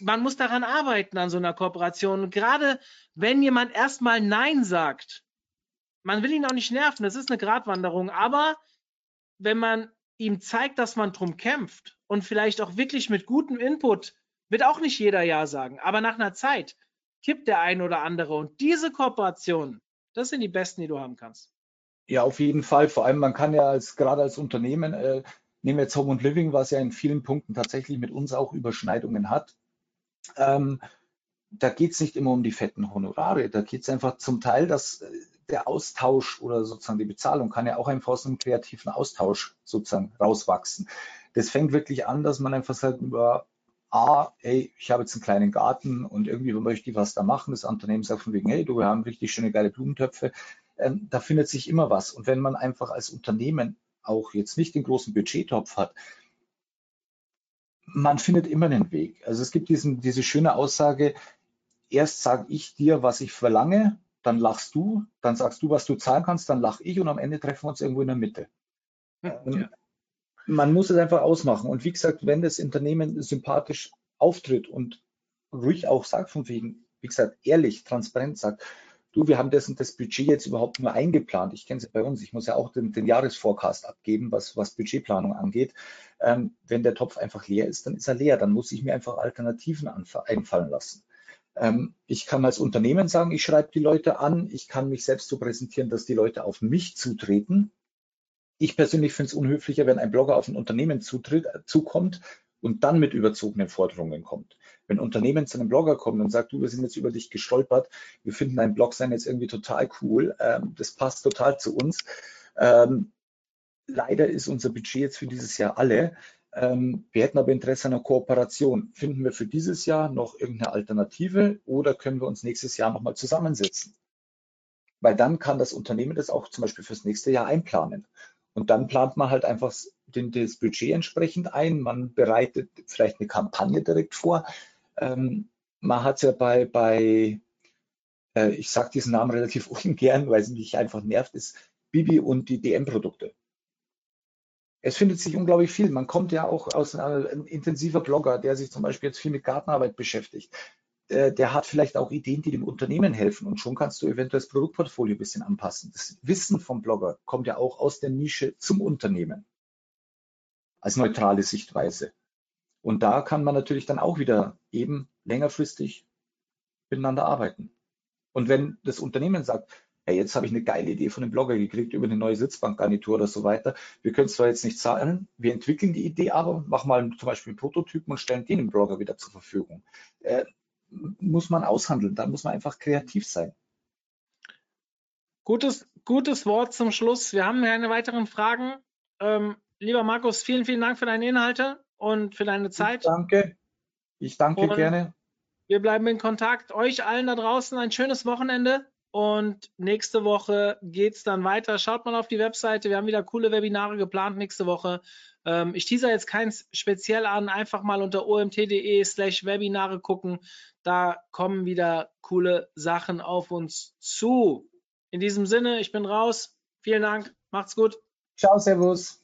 man muss daran arbeiten an so einer Kooperation. Und gerade wenn jemand erstmal Nein sagt, man will ihn auch nicht nerven, das ist eine Gratwanderung, aber wenn man ihm zeigt, dass man drum kämpft und vielleicht auch wirklich mit gutem Input, wird auch nicht jeder Ja sagen, aber nach einer Zeit kippt der ein oder andere und diese Kooperation, das sind die besten, die du haben kannst. Ja, auf jeden Fall. Vor allem, man kann ja als gerade als Unternehmen, äh, nehmen wir jetzt Home and Living, was ja in vielen Punkten tatsächlich mit uns auch Überschneidungen hat. Ähm, da geht es nicht immer um die fetten Honorare. Da geht es einfach zum Teil, dass äh, der Austausch oder sozusagen die Bezahlung kann ja auch einfach aus einem kreativen Austausch sozusagen rauswachsen. Das fängt wirklich an, dass man einfach sagt, über A, hey, ich habe jetzt einen kleinen Garten und irgendwie möchte ich was da machen. Das Unternehmen sagt von wegen, hey, du, wir haben richtig schöne geile Blumentöpfe ähm, da findet sich immer was. Und wenn man einfach als Unternehmen auch jetzt nicht den großen Budgettopf hat, man findet immer einen Weg. Also es gibt diesen, diese schöne Aussage, erst sage ich dir, was ich verlange, dann lachst du, dann sagst du, was du zahlen kannst, dann lach ich und am Ende treffen wir uns irgendwo in der Mitte. Ja. Man muss es einfach ausmachen. Und wie gesagt, wenn das Unternehmen sympathisch auftritt und ruhig auch sagt von wegen, wie gesagt, ehrlich, transparent sagt, du, wir haben das und das Budget jetzt überhaupt nur eingeplant. Ich kenne es ja bei uns, ich muss ja auch den, den Jahresforecast abgeben, was, was Budgetplanung angeht. Ähm, wenn der Topf einfach leer ist, dann ist er leer. Dann muss ich mir einfach Alternativen einfallen lassen. Ähm, ich kann als Unternehmen sagen, ich schreibe die Leute an. Ich kann mich selbst so präsentieren, dass die Leute auf mich zutreten. Ich persönlich finde es unhöflicher, wenn ein Blogger auf ein Unternehmen zutritt, äh, zukommt und dann mit überzogenen Forderungen kommt. Wenn ein Unternehmen zu einem Blogger kommt und sagt, du, wir sind jetzt über dich gestolpert, wir finden dein Blog sein jetzt irgendwie total cool, ähm, das passt total zu uns. Ähm, leider ist unser Budget jetzt für dieses Jahr alle. Ähm, wir hätten aber Interesse an einer Kooperation. Finden wir für dieses Jahr noch irgendeine Alternative oder können wir uns nächstes Jahr nochmal zusammensetzen? Weil dann kann das Unternehmen das auch zum Beispiel fürs nächste Jahr einplanen. Und dann plant man halt einfach den, das Budget entsprechend ein. Man bereitet vielleicht eine Kampagne direkt vor. Ähm, man hat ja bei, bei äh, ich sage diesen Namen relativ ungern, weil es mich einfach nervt, ist Bibi und die DM-Produkte. Es findet sich unglaublich viel. Man kommt ja auch aus einem intensiver Blogger, der sich zum Beispiel jetzt viel mit Gartenarbeit beschäftigt. Der, der hat vielleicht auch Ideen, die dem Unternehmen helfen und schon kannst du eventuell das Produktportfolio ein bisschen anpassen. Das Wissen vom Blogger kommt ja auch aus der Nische zum Unternehmen als neutrale Sichtweise. Und da kann man natürlich dann auch wieder eben längerfristig miteinander arbeiten. Und wenn das Unternehmen sagt, hey, jetzt habe ich eine geile Idee von dem Blogger gekriegt über eine neue Sitzbankgarnitur oder so weiter. Wir können zwar jetzt nicht zahlen, wir entwickeln die Idee aber, machen mal zum Beispiel einen Prototypen und stellen den im Blogger wieder zur Verfügung. Äh, muss man aushandeln, da muss man einfach kreativ sein. Gutes, gutes Wort zum Schluss. Wir haben keine weiteren Fragen. Ähm, lieber Markus, vielen, vielen Dank für deine Inhalte und für deine Zeit. Ich danke. Ich danke und gerne. Wir bleiben in Kontakt. Euch allen da draußen ein schönes Wochenende. Und nächste Woche geht es dann weiter. Schaut mal auf die Webseite. Wir haben wieder coole Webinare geplant nächste Woche. Ähm, ich teaser jetzt keins speziell an. Einfach mal unter omt.de slash Webinare gucken. Da kommen wieder coole Sachen auf uns zu. In diesem Sinne, ich bin raus. Vielen Dank. Macht's gut. Ciao, Servus.